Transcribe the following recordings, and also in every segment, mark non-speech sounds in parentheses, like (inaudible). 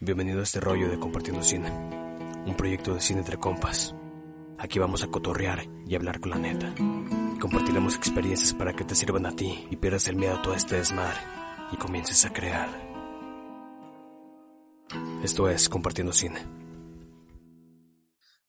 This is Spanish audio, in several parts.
Bienvenido a este rollo de Compartiendo Cine, un proyecto de cine entre compas. Aquí vamos a cotorrear y hablar con la neta. Compartiremos experiencias para que te sirvan a ti y pierdas el miedo a todo este desmadre y comiences a crear. Esto es Compartiendo Cine.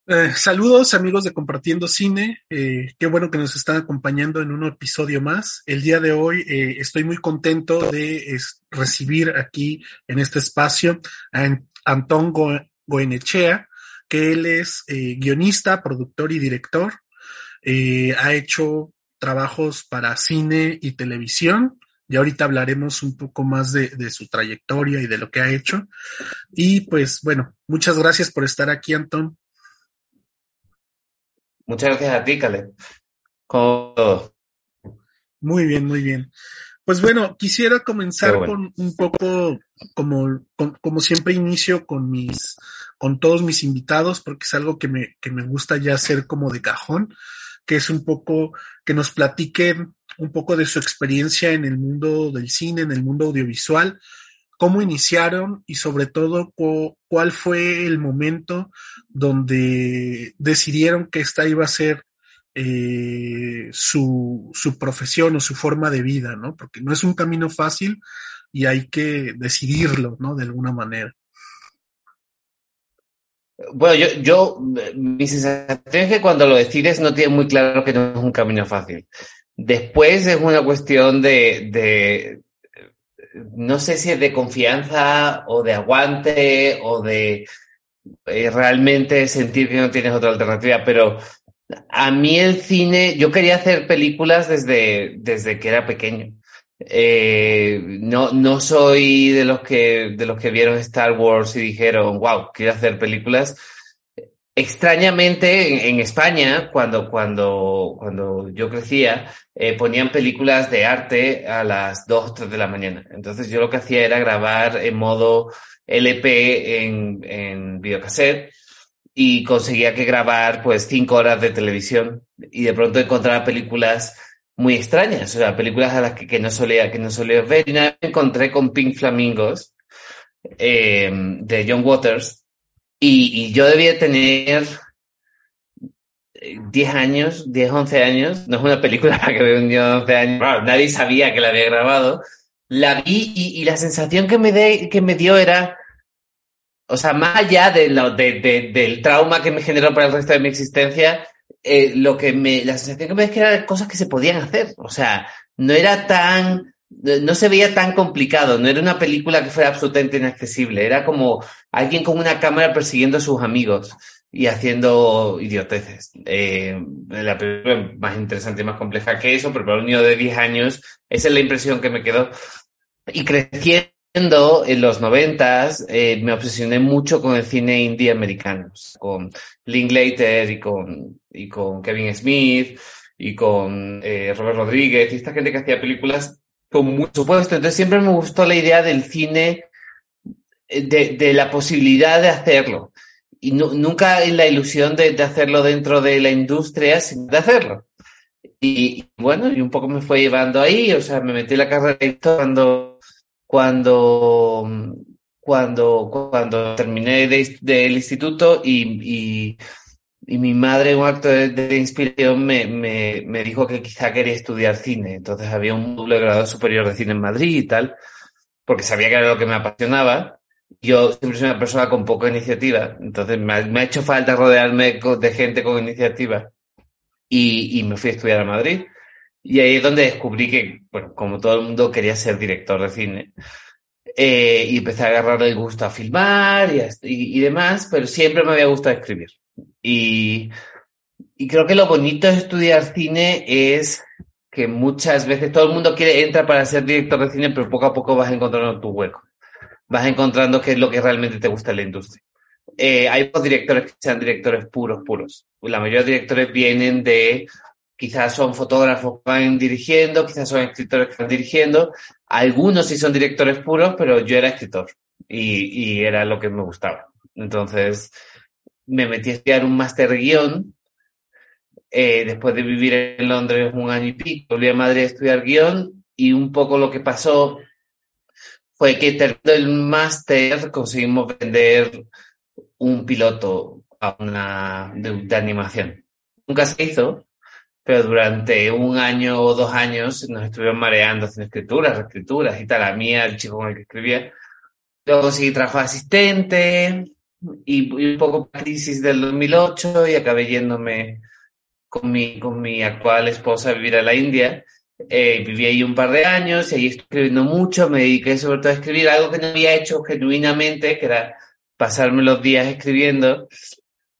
Eh, saludos amigos de Compartiendo Cine, eh, qué bueno que nos están acompañando en un episodio más. El día de hoy eh, estoy muy contento de recibir aquí en este espacio a Antón Go Goenechea, que él es guionista, productor y director. ha hecho trabajos para cine y televisión. Y ahorita hablaremos un poco más de, de su trayectoria y de lo que ha hecho. Y pues bueno, muchas gracias por estar aquí, Antón. Muchas gracias a ti, Caleb. ¿Cómo Muy bien, muy bien. Pues bueno, quisiera comenzar bueno. con un poco como, con, como siempre inicio con mis, con todos mis invitados, porque es algo que me, que me gusta ya hacer como de cajón, que es un poco que nos platiquen un poco de su experiencia en el mundo del cine, en el mundo audiovisual, cómo iniciaron y sobre todo cu cuál fue el momento donde decidieron que esta iba a ser eh, su, su profesión o su forma de vida, ¿no? Porque no es un camino fácil y hay que decidirlo, ¿no? De alguna manera. Bueno, yo, yo, mi sensación es que cuando lo decides no tienes muy claro que no es un camino fácil. Después es una cuestión de, de, no sé si es de confianza o de aguante o de eh, realmente sentir que no tienes otra alternativa, pero a mí el cine, yo quería hacer películas desde, desde que era pequeño. Eh, no, no soy de los que, de los que vieron Star Wars y dijeron, wow, quiero hacer películas. Extrañamente, en, España, cuando, cuando, cuando yo crecía, eh, ponían películas de arte a las 2 o 3 de la mañana. Entonces yo lo que hacía era grabar en modo LP en, en videocassette y conseguía que grabar pues 5 horas de televisión y de pronto encontraba películas muy extrañas, o sea, películas a las que, que no solía, que no solía ver. Y nada, me encontré con Pink Flamingos eh, de John Waters y, y yo debía tener 10 años, 10, 11 años. No es una película (laughs) para que vea un niño de 11 años. Claro, nadie sabía que la había grabado. La vi y, y la sensación que me, de, que me dio era, o sea, más allá de lo, de, de, del trauma que me generó para el resto de mi existencia, eh, lo que me, la sensación que me dio es que eran cosas que se podían hacer. O sea, no era tan, no se veía tan complicado, no era una película que fuera absolutamente inaccesible, era como alguien con una cámara persiguiendo a sus amigos y haciendo idioteces. Eh, la película más interesante y más compleja que eso, pero para un niño de 10 años, esa es la impresión que me quedó. Y creciendo en los noventas, eh, me obsesioné mucho con el cine indie americano, con Linklater y con, y con Kevin Smith y con eh, Robert Rodríguez y esta gente que hacía películas con mucho supuesto. Entonces siempre me gustó la idea del cine, de, de la posibilidad de hacerlo. Y no, nunca en la ilusión de, hacerlo dentro de la industria, sino de hacerlo. Y bueno, y un poco me fue llevando ahí, o sea, me metí en la carrera cuando, cuando, cuando, cuando terminé de, del instituto y, y, mi madre, un acto de, de inspiración, me, me, me, dijo que quizá quería estudiar cine. Entonces había un doble grado superior de cine en Madrid y tal, porque sabía que era lo que me apasionaba yo siempre soy una persona con poca iniciativa, entonces me ha, me ha hecho falta rodearme de gente con iniciativa y, y, me fui a estudiar a Madrid. Y ahí es donde descubrí que, bueno, como todo el mundo quería ser director de cine. Eh, y empecé a agarrar el gusto a filmar y, y, y, demás, pero siempre me había gustado escribir. Y, y creo que lo bonito de estudiar cine es que muchas veces todo el mundo quiere entra para ser director de cine, pero poco a poco vas encontrando tu hueco vas encontrando qué es lo que realmente te gusta en la industria. eh, hay pocos directores que sean directores puros, puros. La mayoría de directores vienen de, quizás son fotógrafos que van dirigiendo, quizás son escritores que van dirigiendo. Algunos sí son directores puros, pero yo era escritor y, y era lo que me gustaba. Entonces, me metí a estudiar un máster guion. Eh, después de vivir en Londres un año y pico, volví a Madrid a estudiar guion y un poco lo que pasó fue que terminando el máster conseguimos vender un piloto a una de, animación. Nunca se hizo, pero durante un año o dos años nos estuvieron mareando haciendo escrituras, reescrituras y tal. A mí, al chico con el que escribía. Luego sí trabajo asistente y, un poco crisis del 2008 y acabé yéndome con mi, con mi actual esposa a vivir a la India. Eh, viví ahí un par de años y estoy escribiendo mucho, me dediqué sobre todo a escribir algo que no había hecho genuinamente, que era pasarme los días escribiendo.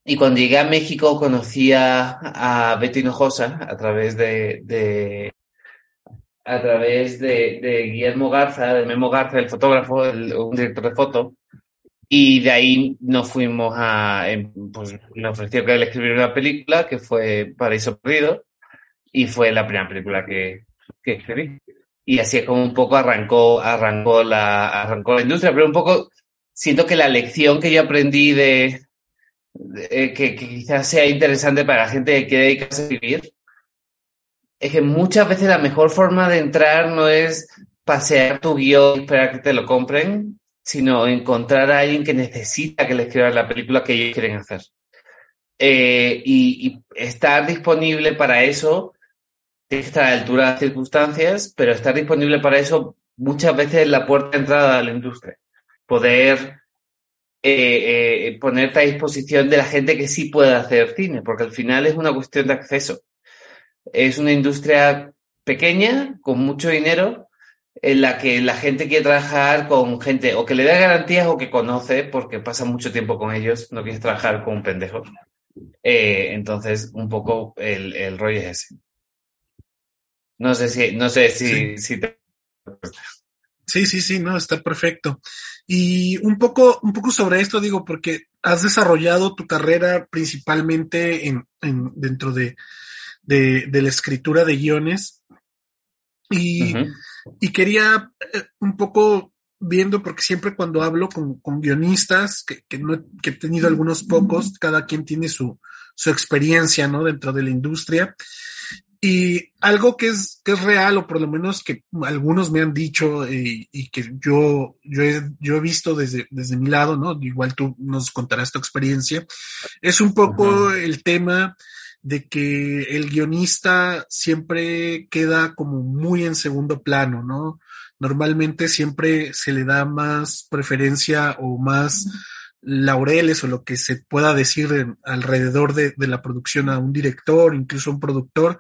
Y cuando llegué a México conocí a, Betty Hinojosa a través de, de a través de, de, Guillermo Garza, de Memo Garza, el fotógrafo, un director de foto. Y de ahí nos fuimos a, em, pues me ofreció que él escribiera una película que fue Paraíso Perdido y fue la primera película que, que escribí. Y así es como un poco arrancó, arrancó la, arrancó la industria, pero un poco siento que la lección que yo aprendí de, eh, que, quizás sea interesante para la gente que quiere dedicarse a vivir, es que muchas veces la mejor forma de entrar no es pasear tu guion y esperar que te lo compren, sino encontrar a alguien que necesita que le escriban la película que ellos quieren hacer. Eh, y, estar disponible para eso, tiene que altura de las circunstancias, pero estar disponible para eso muchas veces es la puerta de entrada a la industria poder eh, eh, ponerte a disposición de la gente que sí puede hacer cine, porque al final es una cuestión de acceso. Es una industria pequeña, con mucho dinero, en la que la gente quiere trabajar con gente o que le da garantías o que conoce, porque pasa mucho tiempo con ellos, no quieres trabajar con un pendejo. Eh, entonces, un poco el, el rollo es ese. No sé si, no sé si, si te... Sí, sí, sí, no, está perfecto. Y un poco, un poco sobre esto digo, porque has desarrollado tu carrera principalmente en, en dentro de, de, de, la escritura de guiones. Y, y quería eh, un poco viendo, porque siempre cuando hablo con, con guionistas, que, que, no, que he tenido algunos pocos, cada quien tiene su, su experiencia, ¿no? Dentro de la industria. Y algo que es, que es real, o por lo menos que algunos me han dicho y, y que yo, yo, he, yo he visto desde, desde mi lado, ¿no? Igual tú nos contarás tu experiencia, es un poco el tema de que el guionista siempre queda como muy en segundo plano, ¿no? Normalmente siempre se le da más preferencia o más laureles o lo que se pueda decir alrededor de, la producción a un director, incluso a un productor,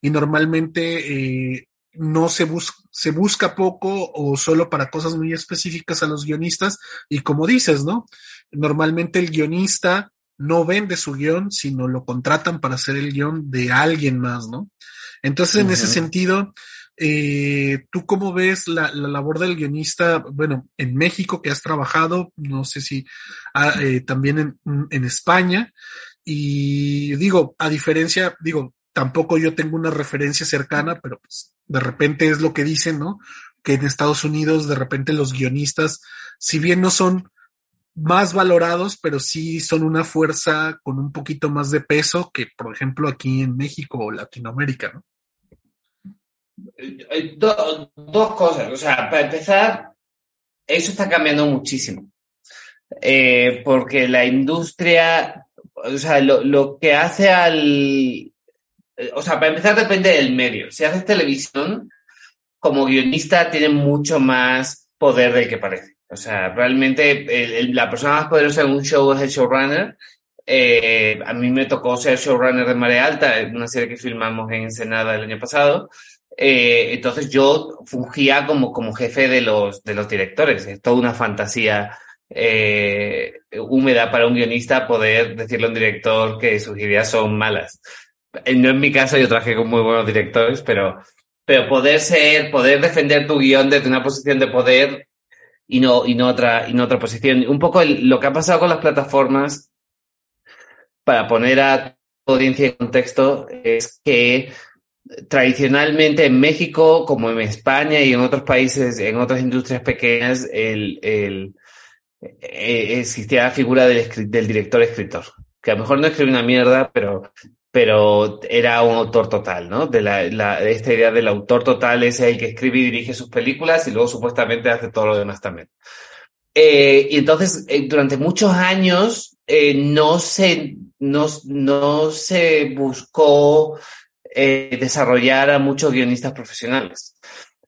y normalmente eh, no se, busca se busca poco o solo para cosas muy específicas a los guionistas, y como dices, ¿no? Normalmente el guionista no vende su guion, sino lo contratan para hacer el guion de alguien más, ¿no? Entonces, en ese sentido, eh, ¿Tú cómo ves la, la, labor del guionista, bueno, en México que has trabajado, no sé si ah, eh, también en, en, España? Y digo, a diferencia, digo, tampoco yo tengo una referencia cercana, pero pues de repente es lo que dicen, ¿no? Que en Estados Unidos de repente los guionistas, si bien no son más valorados, pero sí son una fuerza con un poquito más de peso que, por ejemplo, aquí en México o Latinoamérica, ¿no? dos cosas. O sea, para empezar, eso está cambiando muchísimo. Eh, porque la industria, o sea, lo, lo, que hace al... O sea, para empezar depende del medio. Si haces televisión, como guionista tiene mucho más poder del que parece. O sea, realmente la persona más poderosa en un show es el showrunner. Eh, a mí me tocó ser showrunner de Marea Alta, una serie que filmamos en Ensenada el año pasado. Eh, entonces yo fungía como, como jefe de los, de los directores. Es toda una fantasía eh, húmeda para un guionista poder decirle a un director que sus ideas son malas. Eh, no en mi caso, yo trabajé con muy buenos directores, pero, pero poder ser, poder defender tu guion desde una posición de poder y no, y no otra, y no otra posición. Un poco lo que ha pasado con las plataformas, para poner a audiencia en contexto, es que tradicionalmente en México, como en España y en otros países, en otras industrias pequeñas, el, el, eh, existía la figura del, del director escritor, que a lo mejor no escribe una mierda, pero pero era un autor total, ¿no? De la, la, esta idea del autor total es el que escribe y dirige sus películas y luego supuestamente hace todo lo demás también. Eh, y entonces, eh, durante muchos años eh, no, se, no, no se buscó eh, desarrollar a muchos guionistas profesionales.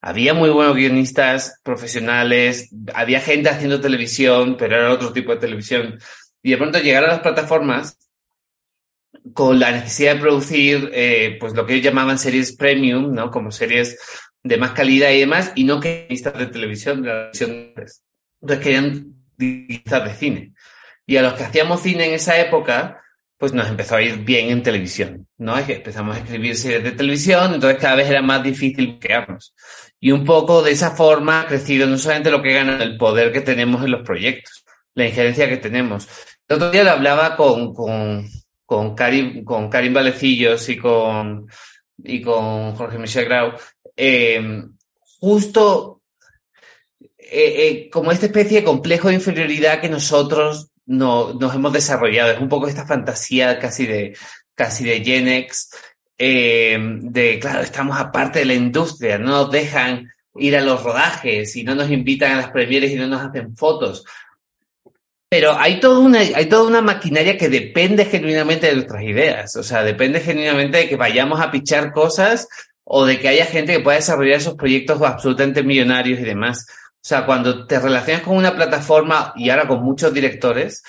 Había muy buenos guionistas profesionales, había gente haciendo televisión, pero era otro tipo de televisión. Y de pronto llegaron las plataformas con la necesidad de producir, eh, pues lo que ellos llamaban series premium, ¿no? Como series de más calidad y demás, y no que de televisión, de la televisión. Entonces querían guionistas de cine. Y a los que hacíamos cine en esa época, pues nos empezó a ir bien en televisión, ¿no? Es que empezamos a escribir series de televisión, entonces cada vez era más difícil crearnos. Y un poco de esa forma ha crecido no solamente lo que gana, el poder que tenemos en los proyectos, la injerencia que tenemos. El otro día lo hablaba con, con, con Karim, con Karim Valecillos y con, y con Jorge Michel Grau, eh, justo eh, eh, como esta especie de complejo de inferioridad que nosotros no, nos hemos desarrollado. Es un poco esta fantasía casi de, casi de Gen X, eh, de, claro, estamos aparte de la industria, no nos dejan ir a los rodajes y no nos invitan a las premieres y no nos hacen fotos. Pero hay toda una, hay toda una maquinaria que depende genuinamente de nuestras ideas. O sea, depende genuinamente de que vayamos a pichar cosas o de que haya gente que pueda desarrollar esos proyectos absolutamente millonarios y demás. O sea, cuando te relacionas con una plataforma y ahora con muchos directores,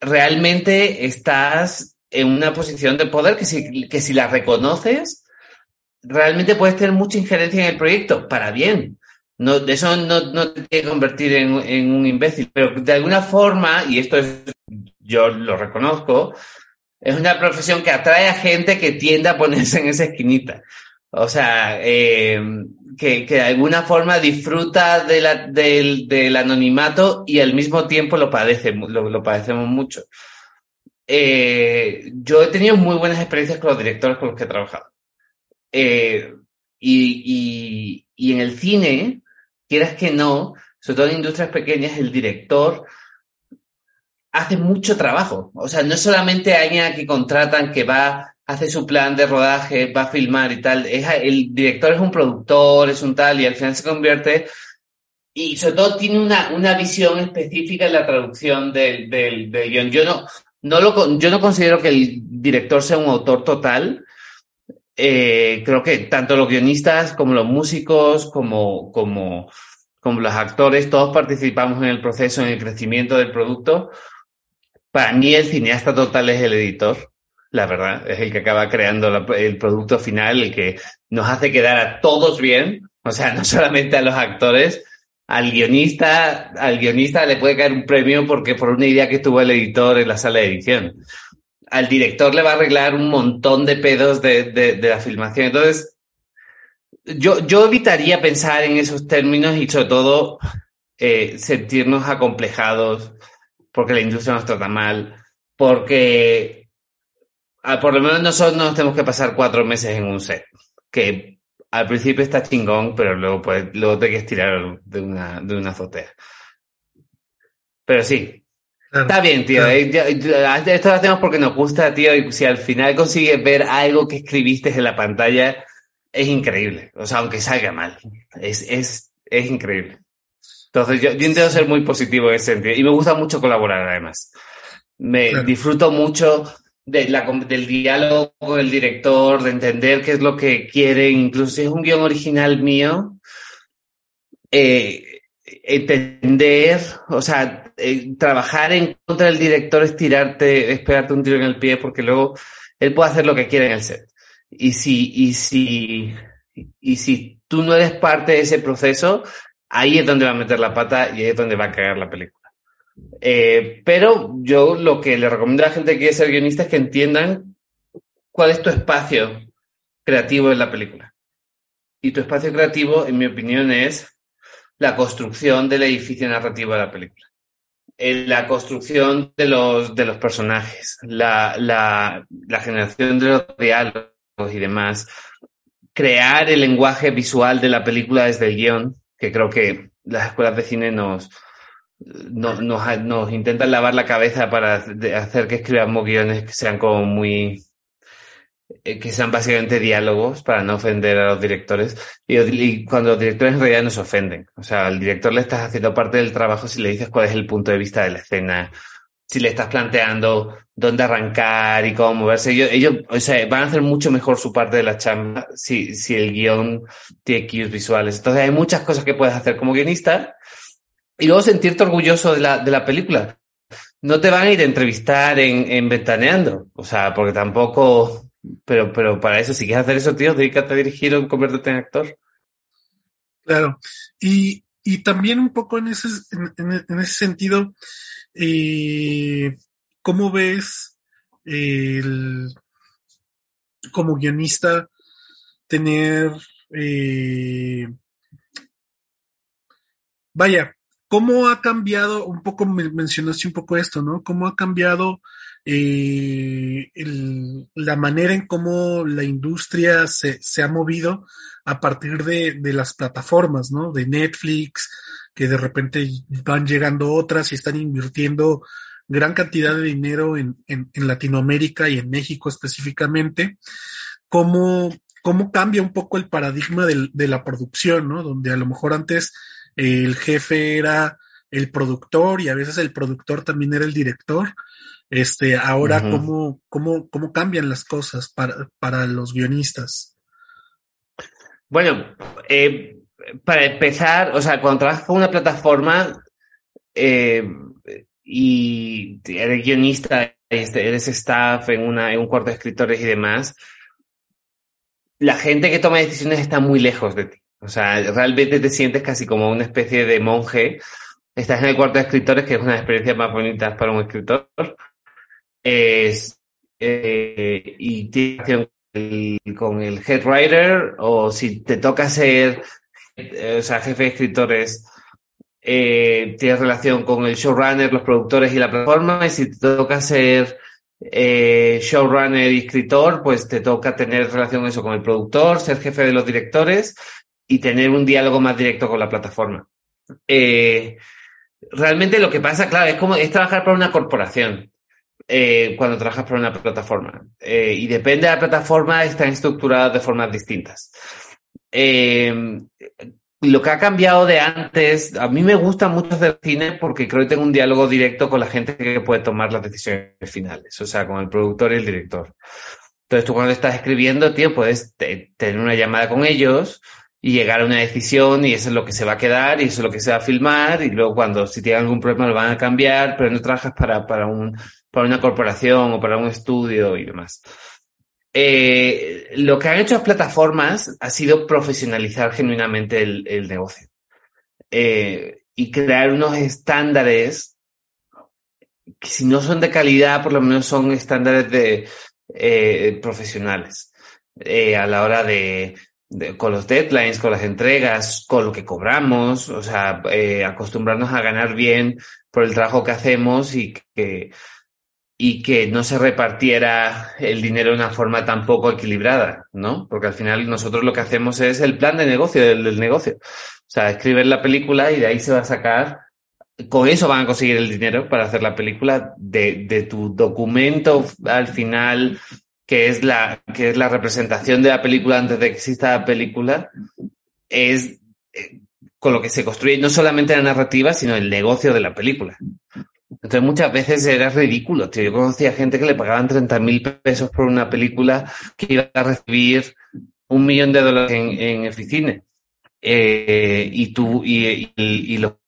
realmente estás en una posición de poder que si, que si la reconoces, realmente puedes tener mucha injerencia en el proyecto, para bien. No, eso no, no te tiene que convertir en, en, un imbécil, pero de alguna forma, y esto es, yo lo reconozco, es una profesión que atrae a gente que tiende a ponerse en esa esquinita. O sea, eh, que, que, de alguna forma disfruta de la, del, del, anonimato y al mismo tiempo lo padece, lo, lo padecemos mucho. Eh, yo he tenido muy buenas experiencias con los directores con los que he trabajado. Eh, y, y, y en el cine, quieras que no, sobre todo en industrias pequeñas, el director hace mucho trabajo. O sea, no es solamente alguien que contratan que va, hace su plan de rodaje, va a filmar y tal. Es, el director es un productor, es un tal, y al final se convierte. Y sobre todo tiene una, una visión específica en la traducción del, del, del guion. Yo no, no lo, yo no considero que el director sea un autor total. Eh, creo que tanto los guionistas como los músicos, como, como, como los actores, todos participamos en el proceso, en el crecimiento del producto. Para mí el cineasta total es el editor, la verdad, es el que acaba creando la, el producto final, el que nos hace quedar a todos bien, o sea, (laughs) no solamente a los actores, al guionista, al guionista le puede caer un premio porque por una idea que tuvo el editor en la sala de edición al director le va a arreglar un montón de pedos de, de, la filmación. Entonces, yo, yo evitaría pensar en esos términos y sobre todo eh, sentirnos acomplejados porque la industria nos trata mal, porque ah, por lo menos nosotros nos tenemos que pasar cuatro meses en un set, que al principio está chingón, pero luego, pues, luego te que tirar de una, de una azotea. Pero sí, Claro, Está bien, tío. Claro. Esto lo hacemos porque nos gusta, tío. Y si al final consigues ver algo que escribiste en la pantalla, es increíble. O sea, aunque salga mal. Es, es, es increíble. Entonces, yo, yo intento ser muy positivo en ese sentido. Y me gusta mucho colaborar, además. Me claro. disfruto mucho de la, del diálogo con el director, de entender qué es lo que quiere. Incluso si es un guion original mío, eh, entender, o sea, eh, trabajar en contra del director es tirarte, es pegarte un tiro en el pie porque luego él puede hacer lo que quiera en el set. Y si, y si, y si tú no eres parte de ese proceso, ahí es donde va a meter la pata y es donde va a cagar la película. Eh, pero yo lo que le recomiendo a la gente que quiere ser guionista es que entiendan cuál es tu espacio creativo en la película. Y tu espacio creativo, en mi opinión, es la construcción del edificio narrativo de la película. La construcción de los, de los personajes, la, la, la generación de los diálogos y demás, crear el lenguaje visual de la película desde el guion, que creo que las escuelas de cine nos, nos, nos, intentan lavar la cabeza para hacer que escribamos guiones que sean como muy eh, que sean básicamente diálogos para no ofender a los directores. Y, cuando los directores en realidad nos ofenden. O sea al director le estás haciendo parte del trabajo si le dices cuál es el punto de vista de la escena si le estás planteando dónde arrancar y cómo moverse. Ellos, ellos o sea, van a hacer mucho mejor su parte de la chamba si, si el guion tiene cues visuales. Entonces hay muchas cosas que puedes hacer como guionista y luego sentirte orgulloso de la, de la película. No te van a ir a entrevistar en, en Ventaneando, o sea, porque tampoco, pero, pero para eso, si quieres hacer eso, tío, dedícate a dirigir o convertirte en actor. Claro. Y, y también un poco en ese, en ese sentido, eh, ¿cómo ves el, como guionista tener, eh, vaya, ¿Cómo ha cambiado, un poco mencionaste un poco esto, ¿no? ¿Cómo ha cambiado eh, la manera en cómo la industria se, se ha movido a partir de, de, las plataformas, ¿no? De Netflix, que de repente van llegando otras y están invirtiendo gran cantidad de dinero en, en, Latinoamérica y en México específicamente. ¿Cómo, cómo cambia un poco el paradigma del, de la producción, ¿no? Donde a lo mejor antes el jefe era el productor y a veces el productor también era el director. Este, ahora, ¿cómo, cómo, ¿cómo cambian las cosas para, para los guionistas? Bueno, eh, para empezar, o sea, cuando trabajas con una plataforma eh, y eres guionista, este, eres staff en, una, en un cuarto de escritores y demás, la gente que toma decisiones está muy lejos de ti. O sea, realmente te sientes casi como una especie de monje. Estás en el cuarto de escritores, que es una experiencia más bonita para un escritor. Es, eh, y tienes con el head writer, o si te toca ser, eh, o sea, jefe de escritores, eh, tienes relación con el showrunner, los productores y la plataforma, y si te toca ser eh, showrunner y escritor, pues te toca tener relación eso con el productor, ser jefe de los directores y tener un diálogo más directo con la plataforma. Eh, realmente lo que pasa, claro, es como es trabajar para una corporación eh, cuando trabajas para una plataforma. Eh, y depende de la plataforma, están estructuradas de formas distintas. lo que ha cambiado de antes, a mí me gusta mucho hacer cine porque creo que tengo un diálogo directo con la gente que puede tomar las decisiones finales, o sea, con el productor y el director. Entonces tú cuando estás escribiendo, tío, puedes tener una llamada con ellos, y llegar a una decisión y eso es lo que se va a quedar y eso es lo que se va a filmar y luego cuando si tiene algún problema lo van a cambiar, pero no trabajas para, para, un, para una corporación o para un estudio y demás. Eh, lo que han hecho las plataformas ha sido profesionalizar genuinamente el, negocio eh, y crear unos estándares que si no son de calidad, por lo menos son estándares de eh, profesionales eh, a la hora de con los deadlines, con las entregas, con lo que cobramos, o sea, eh, acostumbrarnos a ganar bien por el trabajo que hacemos y que, y que no se repartiera el dinero de una forma tan poco equilibrada, ¿no? Porque al final nosotros lo que hacemos es el plan de negocio del, negocio. O sea, escribir la película y de ahí se va a sacar con eso van a conseguir el dinero para hacer la película de, de tu documento al final que es la, que es la representación de la película antes de que exista la película, es eh, con lo que se construye no solamente la narrativa, sino el negocio de la película. Entonces muchas veces era ridículo. Yo conocía gente que le pagaban 30 mil pesos por una película que iba a recibir un millón de dólares en, en oficina. Eh, y tú, y, y, y lo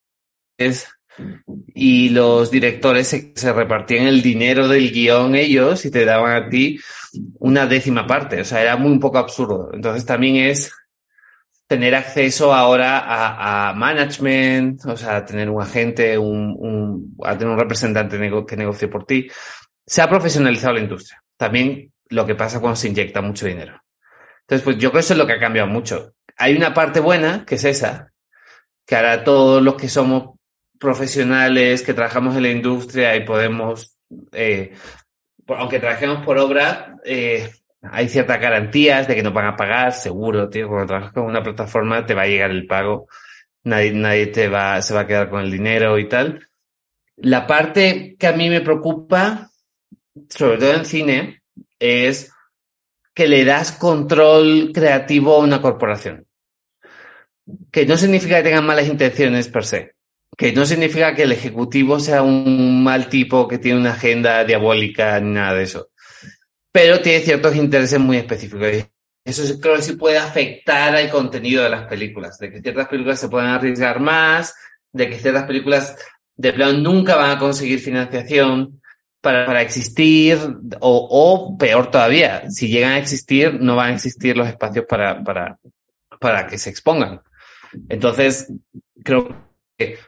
es y los directores se, repartían el dinero del guion ellos y te daban a ti una décima parte. O sea, era muy un poco absurdo. Entonces también es tener acceso ahora a, management, o sea, tener un agente, un, a tener un representante que negocie por ti. Se ha profesionalizado la industria. También lo que pasa cuando se inyecta mucho dinero. Entonces, pues yo creo que eso es lo que ha cambiado mucho. Hay una parte buena, que es esa, que ahora todos los que somos profesionales, que trabajamos en la industria y podemos, eh, aunque trabajemos por obra, eh, hay ciertas garantías de que nos van a pagar, seguro, tío. Cuando trabajas con una plataforma te va a llegar el pago, nadie, nadie te va, se va a quedar con el dinero y tal. La parte que a mí me preocupa, sobre todo en cine, es que le das control creativo a una corporación. Que no significa que tengan malas intenciones per se. Que no significa que el ejecutivo sea un mal tipo que tiene una agenda diabólica ni nada de eso pero tiene ciertos intereses muy específicos. Eso creo que sí puede afectar al contenido de las películas, de que ciertas películas se pueden arriesgar más, de que ciertas películas de plan nunca van a conseguir financiación para, para existir, o, o, peor todavía, si llegan a existir, no van a existir los espacios para, para, para que se expongan. Entonces, creo que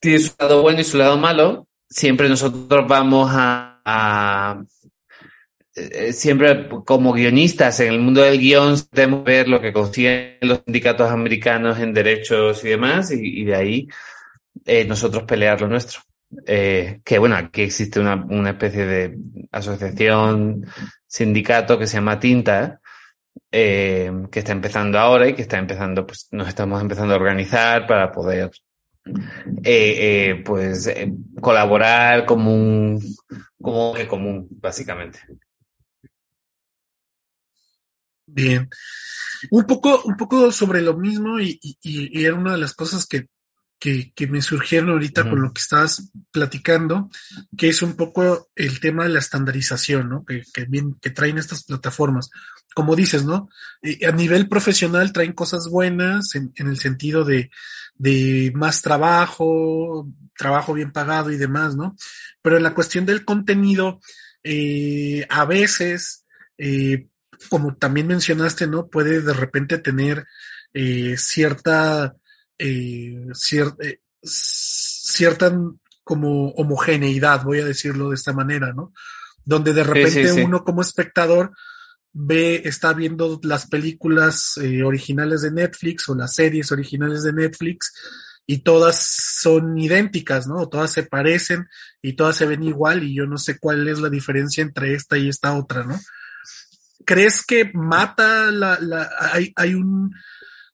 tiene su lado bueno y su lado malo. Siempre nosotros vamos a, a eh, siempre como guionistas en el mundo del guion tenemos que ver lo que consiguen los sindicatos americanos en derechos y demás y, de ahí eh, nosotros pelear lo nuestro. Eh, que bueno, aquí existe una, una, especie de asociación, sindicato que se llama Tinta, que está empezando ahora y que está empezando, pues nos estamos empezando a organizar para poder pues colaborar como un como común, básicamente. Bien. Un poco, un poco sobre lo mismo y, y, era una de las cosas que, que, que me surgieron ahorita con lo que estabas platicando, que es un poco el tema de la estandarización, ¿no? Que, que, bien, que traen estas plataformas. Como dices, ¿no? a nivel profesional traen cosas buenas en, en el sentido de, de más trabajo, trabajo bien pagado y demás, ¿no? Pero en la cuestión del contenido, eh, a veces eh, como también mencionaste, ¿no? Puede de repente tener eh, cierta, eh, cierta, eh, cierta como homogeneidad, voy a decirlo de esta manera, ¿no? Donde de repente uno como espectador ve, está viendo las películas eh, originales de Netflix o las series originales de Netflix y todas son idénticas, ¿no? Todas se parecen y todas se ven igual y yo no sé cuál es la diferencia entre esta y esta otra, ¿no? ¿Crees que mata la, la hay, hay un,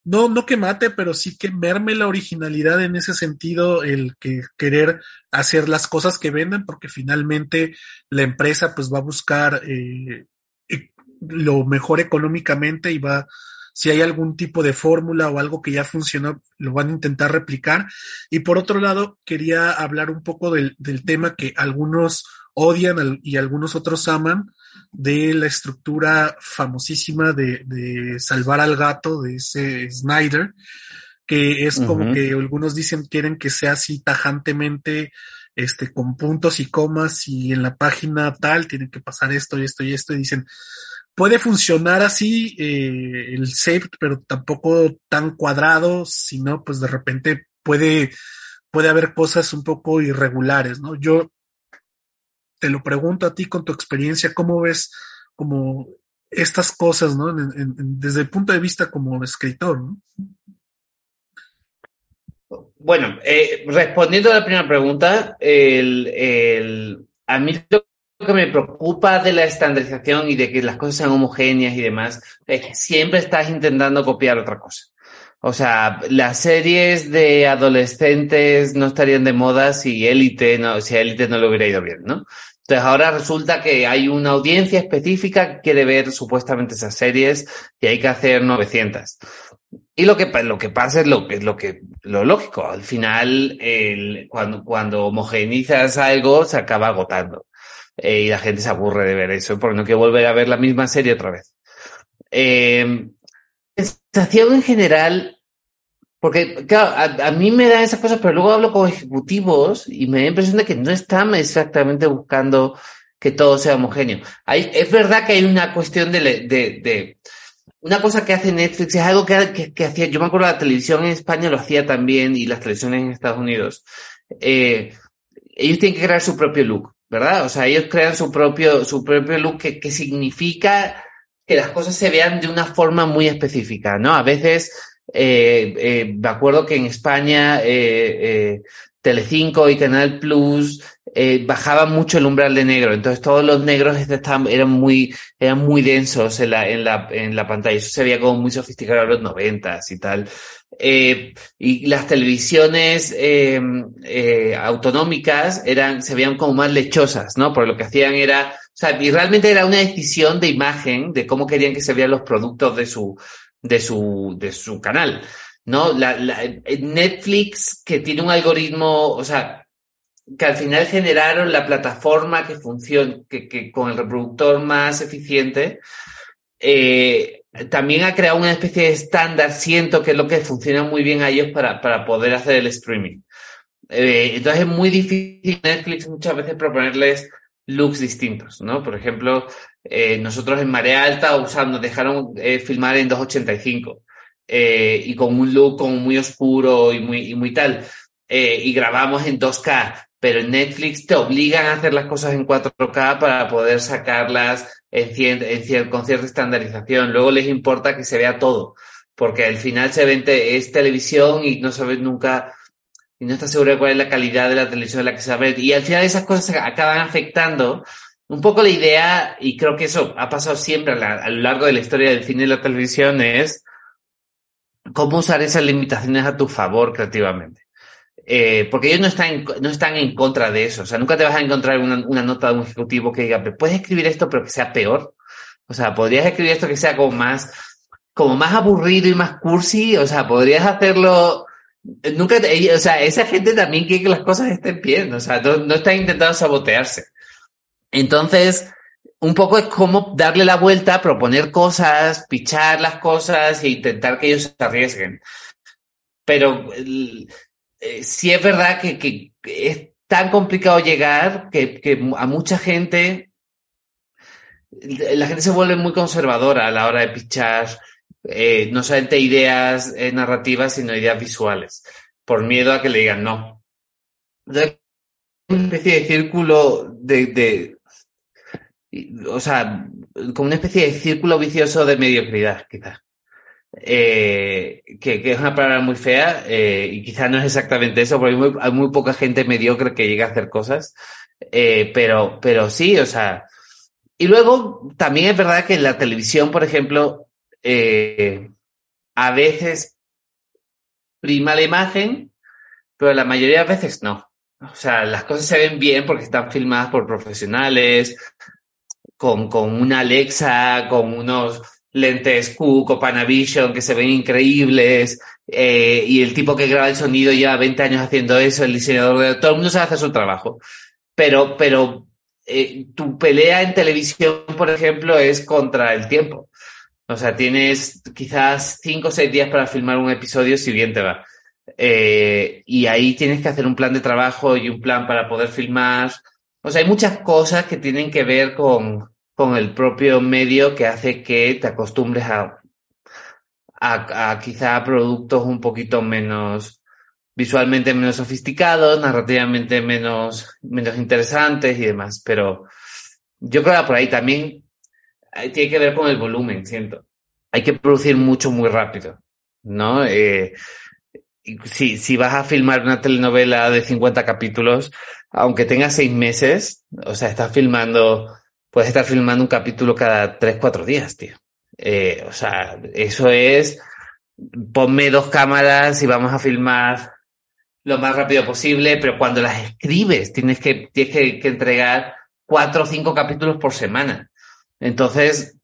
no, no que mate, pero sí que merme la originalidad en ese sentido, el que querer hacer las cosas que venden, porque finalmente la empresa pues va a buscar eh, e, lo mejor económicamente y va, si hay algún tipo de fórmula o algo que ya funcionó, lo van a intentar replicar. Y por otro lado, quería hablar un poco del, del tema que algunos odian y algunos otros aman, de la estructura famosísima de, de salvar al gato de ese Snyder, que es como que algunos dicen quieren que sea así tajantemente, este, con puntos y comas y en la página tal tiene que pasar esto y esto y esto y dicen, puede funcionar así eh, el save, pero tampoco tan cuadrado, sino pues de repente puede, puede haber cosas un poco irregulares, ¿no? Yo te lo pregunto a ti con tu experiencia, ¿cómo ves como estas cosas, ¿no? desde el punto de vista como escritor, ¿no? Bueno, eh, respondiendo a la primera pregunta, el, a mí lo que me preocupa de la estandarización y de que las cosas sean homogéneas y demás es que siempre estás intentando copiar otra cosa. O sea, las series de adolescentes no estarían de moda si Élite no, si Élite no lo hubiera ido bien, ¿no? Entonces ahora resulta que hay una audiencia específica que quiere ver supuestamente esas series y hay que hacer 900. Y lo que, lo que pasa es lo que, lo que, lo lógico. Al final, cuando, cuando homogenizas algo, se acaba agotando. Eh, y la gente se aburre de ver eso porque no quiere volver a ver la misma serie otra vez. Eh, sensación en general porque, claro, a, mí me dan esas cosas, pero luego hablo con ejecutivos y me da la impresión de que no están exactamente buscando que todo sea homogéneo. Hay, es verdad que hay una cuestión de, de, una cosa que hace Netflix, es algo que, que, hacía, yo me acuerdo la televisión en España lo hacía también y las televisiones en Estados Unidos. Eh, ellos tienen que crear su propio look, ¿verdad? O sea, ellos crean su propio, su propio look que, que significa que las cosas se vean de una forma muy específica, ¿no? A veces eh, eh, me acuerdo que en España eh, Telecinco y Canal Plus bajaban mucho el umbral de negro, entonces todos los negros estaban, eran muy, eran muy densos en la, en la, en la pantalla, eso se veía como muy sofisticado en los noventas y tal. y las televisiones autonómicas eran, se veían como más lechosas, ¿no? Porque lo que hacían era, sea, y realmente era una decisión de imagen de cómo querían que se vean los productos de su, de su, de su canal. ¿No? La, Netflix, que tiene un algoritmo, o sea, que al final generaron la plataforma que funciona, que, que con el reproductor más eficiente, eh, también ha creado una especie de estándar, siento que es lo que funciona muy bien a ellos para, para poder hacer el streaming. Eh, entonces es muy difícil Netflix muchas veces proponerles looks distintos, ¿no? Por ejemplo, eh, nosotros en Marea Alta usando, dejaron eh, filmar en 285 eh, y con un look muy oscuro y muy, y muy tal. Y grabamos en 2K, pero en Netflix te obligan a hacer las cosas en 4K para poder sacarlas en, en, con cierta estandarización. Luego les importa que se vea todo, porque al final se ve es televisión y no sabes nunca y no estás seguro de cuál es la calidad de la televisión de la que se va a ver. Y al final esas cosas acaban afectando un poco la idea, y creo que eso ha pasado siempre a, lo largo de la historia del cine y la televisión, es cómo usar esas limitaciones a tu favor creativamente. Eh, porque ellos no están, no están en contra de eso. O sea, nunca te vas a encontrar una, una nota de un ejecutivo que diga, puedes escribir esto, pero que sea peor. O sea, podrías escribir esto que sea como más, como más aburrido y más cursi. O sea, podrías hacerlo nunca, o sea, esa gente también quiere que las cosas estén bien, o sea, no, está intentando sabotearse. Entonces, un poco es como darle la vuelta, proponer cosas, pichar las cosas e intentar que ellos se arriesguen. Pero eh, sí es verdad que, que, es tan complicado llegar que, que a mucha gente, la gente se vuelve muy conservadora a la hora de pichar eh, no solamente ideas eh, narrativas, sino ideas visuales, por miedo a que le digan no. Una especie de círculo de, o sea, como una especie de círculo vicioso de mediocridad, quizás. Eh, que, es una palabra muy fea y quizás no es exactamente eso, porque hay muy, hay muy, poca gente mediocre que llega a hacer cosas, pero, pero sí, o sea. Y luego también es verdad que en la televisión, por ejemplo, eh, a veces prima la imagen, pero la mayoría de veces no. O sea, las cosas se ven bien porque están filmadas por profesionales, con, con una Alexa, con unos lentes Cook o Panavision que se ven increíbles, eh, y el tipo que graba el sonido lleva 20 años haciendo eso, el diseñador de... Todo el mundo sabe hacer su trabajo. Pero, pero eh, tu pelea en televisión, por ejemplo, es contra el tiempo. O sea, tienes quizás cinco o seis días para filmar un episodio si bien te va. Eh, y ahí tienes que hacer un plan de trabajo y un plan para poder filmar. O sea, hay muchas cosas que tienen que ver con, con el propio medio que hace que te acostumbres a, a, a quizá productos un poquito menos visualmente menos sofisticados, narrativamente menos, menos interesantes y demás. Pero yo creo que por ahí también tiene que ver con el volumen, siento. Hay que producir mucho muy rápido, ¿no? Eh, si, si vas a filmar una telenovela de 50 capítulos, aunque tenga seis meses, o sea, estás filmando, puedes estar filmando un capítulo cada tres, cuatro días, tío. Eh, o sea, eso es, ponme dos cámaras y vamos a filmar lo más rápido posible, pero cuando las escribes tienes que, tienes que, que entregar cuatro o cinco capítulos por semana. Entonces,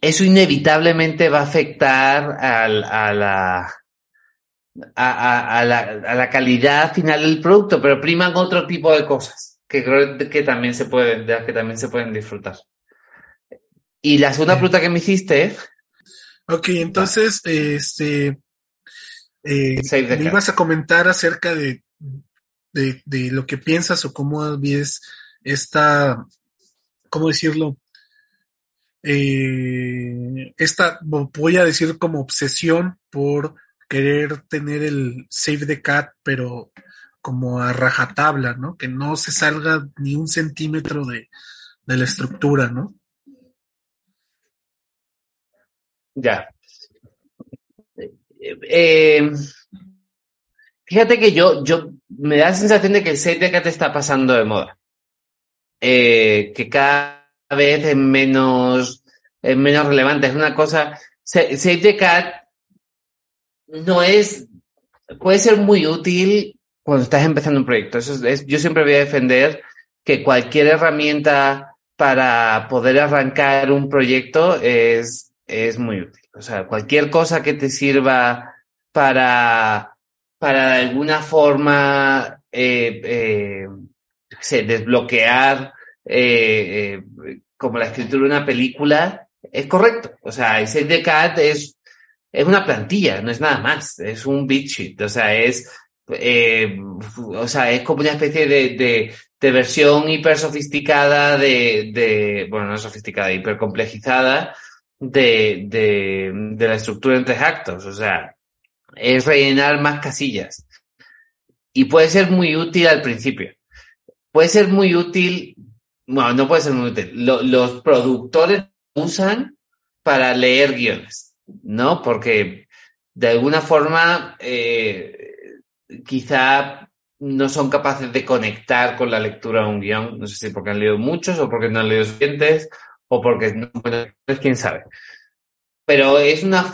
eso inevitablemente va a afectar al, a, la, a, a, la, a la calidad final del producto, pero priman otro tipo de cosas que creo que también se pueden, que también se pueden disfrutar. Y la segunda pregunta que me hiciste. Ok, entonces, este, eh, me ibas a comentar acerca de, de, de, lo que piensas o cómo ves esta, ¿cómo decirlo? Eh, esta, voy a decir como obsesión por querer tener el save the cat, pero como a rajatabla, ¿no? Que no se salga ni un centímetro de, de la estructura, ¿no? Ya. Eh, fíjate que yo, yo me da la sensación de que el set de cat está pasando de moda. Eh, que cada vez es menos, menos relevante. Es una cosa. Save the Cat no es. Puede ser muy útil cuando estás empezando un proyecto. Eso es, yo siempre voy a defender que cualquier herramienta para poder arrancar un proyecto es, es muy útil. O sea, cualquier cosa que te sirva para, para de alguna forma eh, eh, desbloquear eh, eh, como la escritura de una película, es correcto. O sea, el set de CAD es, es una plantilla, no es nada más, es un beat sheet. O sea, es, eh, o sea, es como una especie de, de, de versión hiper sofisticada de, de, bueno, no sofisticada, hiper complejizada de, de, de la estructura en tres actos. O sea, es rellenar más casillas. Y puede ser muy útil al principio. Puede ser muy útil, bueno, no puede ser muy útil. los productores usan para leer guiones, ¿no? Porque de alguna forma eh, quizá no son capaces de conectar con la lectura de un guion. No sé si porque han leído muchos o porque no han leído suficientes o porque no, bueno, quién sabe. Pero es una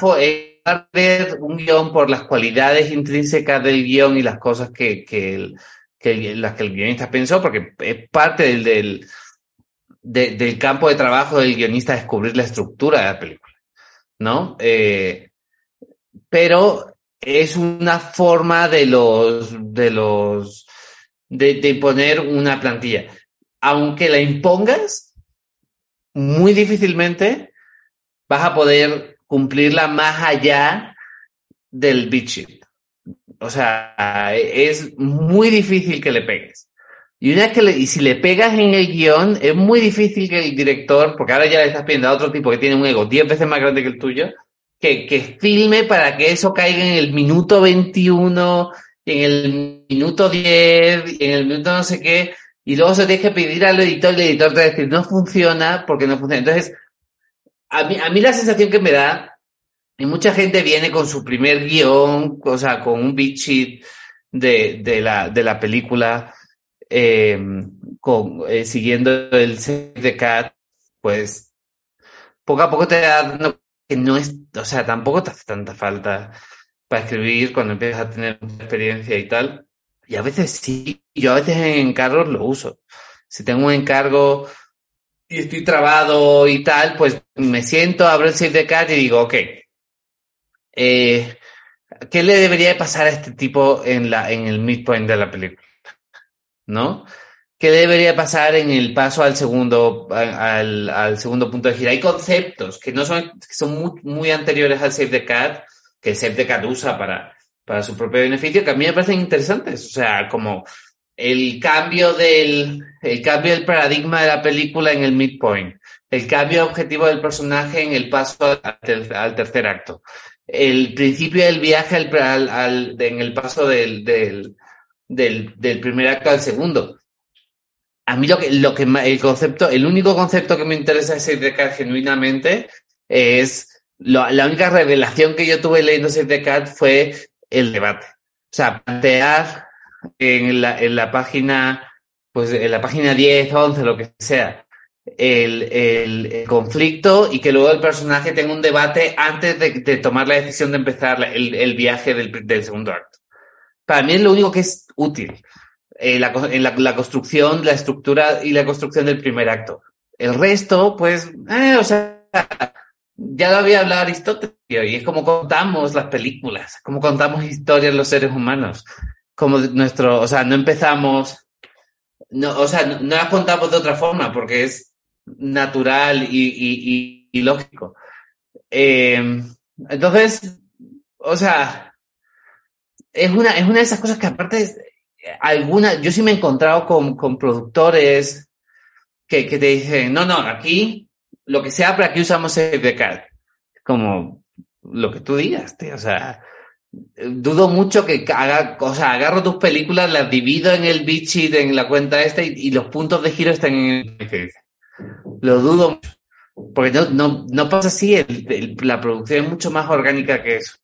ver un guion por las cualidades intrínsecas del guion y las cosas que, que, que las que el guionista pensó, porque es parte del, del campo de trabajo del guionista descubrir la estructura de la película, ¿no? Eh, pero es una forma de los, de los, de, imponer una plantilla. Aunque la impongas, muy difícilmente vas a poder cumplirla más allá del beat O sea, es muy difícil que le pegues. Y una que y si le pegas en el guion, es muy difícil que el director, porque ahora ya le estás pidiendo a otro tipo que tiene un ego 10 veces más grande que el tuyo, que, que filme para que eso caiga en el minuto 21, en el minuto 10, en el minuto no sé qué, y luego se tiene que pedir al editor y el editor te va a decir, no funciona porque no funciona. Entonces, a mí, a mí la sensación que me da, y mucha gente viene con su primer guion, o sea, con un beat sheet de, de, la, de la película, eh, con, eh, siguiendo el set de Cat, pues poco a poco te da dando que no es, o sea, tampoco te hace tanta falta para escribir cuando empiezas a tener experiencia y tal. Y a veces sí, yo a veces en encargos lo uso. Si tengo un encargo y estoy trabado y tal, pues me siento, abro el Save the Cat y digo, ok, eh, ¿qué le debería pasar a este tipo en, la, en el midpoint de la película? ¿No? ¿Qué debería pasar en el paso al segundo, al, al segundo punto de gira? Hay conceptos que no son, que son muy, muy anteriores al Save the Cat, que el Save the Cat usa para, para su propio beneficio, que a mí me parecen interesantes. O sea, como el cambio del, el cambio del paradigma de la película en el midpoint, el cambio objetivo del personaje en el paso al, tercer acto, el principio del viaje al, al, en el paso del, del, del, primer acto al segundo. A mí lo que, lo que el concepto, el único concepto que me interesa the genuinamente es la única revelación que yo tuve leyendo Save Cat fue el debate. O sea, plantear en la, en la página, pues en la página 10, 11, lo que sea, el, el, el, conflicto y que luego el personaje tenga un debate antes de, de tomar la decisión de empezar el, el viaje del, del, segundo acto. Para mí es lo único que es útil. Eh, la, en la, la, construcción, la estructura y la construcción del primer acto. El resto, pues, eh, o sea, ya lo había hablado Aristóteles y es como contamos las películas, como contamos historias los seres humanos como nuestro, o sea, no empezamos, no, o sea, no, no las contamos de otra forma porque es natural y, y, y, y lógico. Eh, entonces, o sea, es una, es una de esas cosas que aparte, alguna, yo sí me he encontrado con, con productores que, que te dicen, no, no, aquí, lo que sea, para aquí usamos Cat. Como lo que tú digas, tío, o sea, dudo mucho que haga, o sea, agarro tus películas, las divido en el beat en la cuenta esta y, y los puntos de giro están en el Lo dudo mucho. Porque no, no, no pasa así, la producción es mucho más orgánica que eso.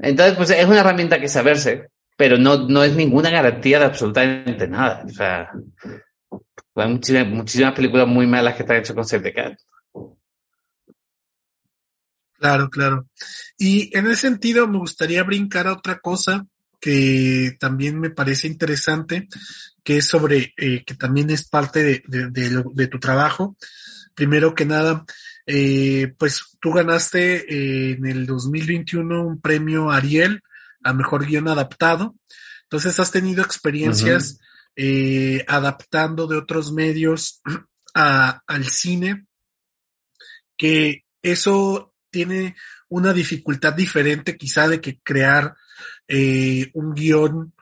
Entonces, pues es una herramienta que saberse, pero no, no es ninguna garantía de absolutamente nada. O sea, hay muchísimas, muchísimas películas muy malas que están hechas con CDK. Claro, claro. Y en ese sentido me gustaría brincar a otra cosa que también me parece interesante, que es sobre, eh, que también es parte de, de, tu trabajo. Primero que nada, eh, pues tú ganaste eh, en el 2021 un premio Ariel a mejor guion adaptado. Entonces has tenido experiencias adaptando de otros medios (clears throat) a, al cine, que eso tiene una dificultad diferente quizá de que crear eh, un guion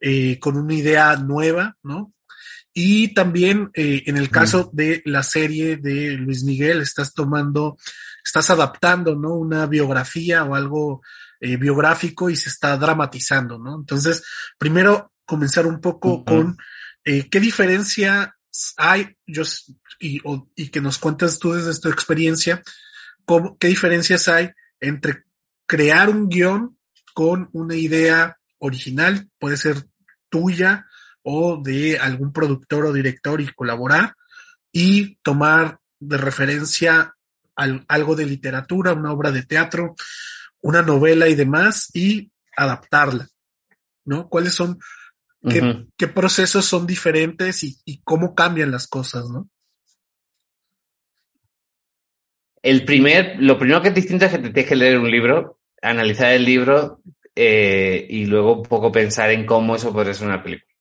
eh, con una idea nueva, ¿no? Y también eh, en el caso de la serie de Luis Miguel, estás tomando, estás adaptando, ¿no? Una biografía o algo biográfico y se está dramatizando, ¿no? Entonces, primero comenzar un poco con qué diferencia hay, yo, y, y que nos cuentes tú desde tu experiencia, qué diferencias hay entre crear un guion con una idea original, puede ser tuya o de algún productor o director y colaborar y tomar de referencia algo de literatura, una obra de teatro, una novela y demás y adaptarla, ¿no? ¿Cuáles son, qué, procesos son diferentes y, y, cómo cambian las cosas, ¿no? El primer, lo primero que es distinto es que te tienes que leer un libro, analizar el libro eh, y luego un poco pensar en cómo eso puede ser una película.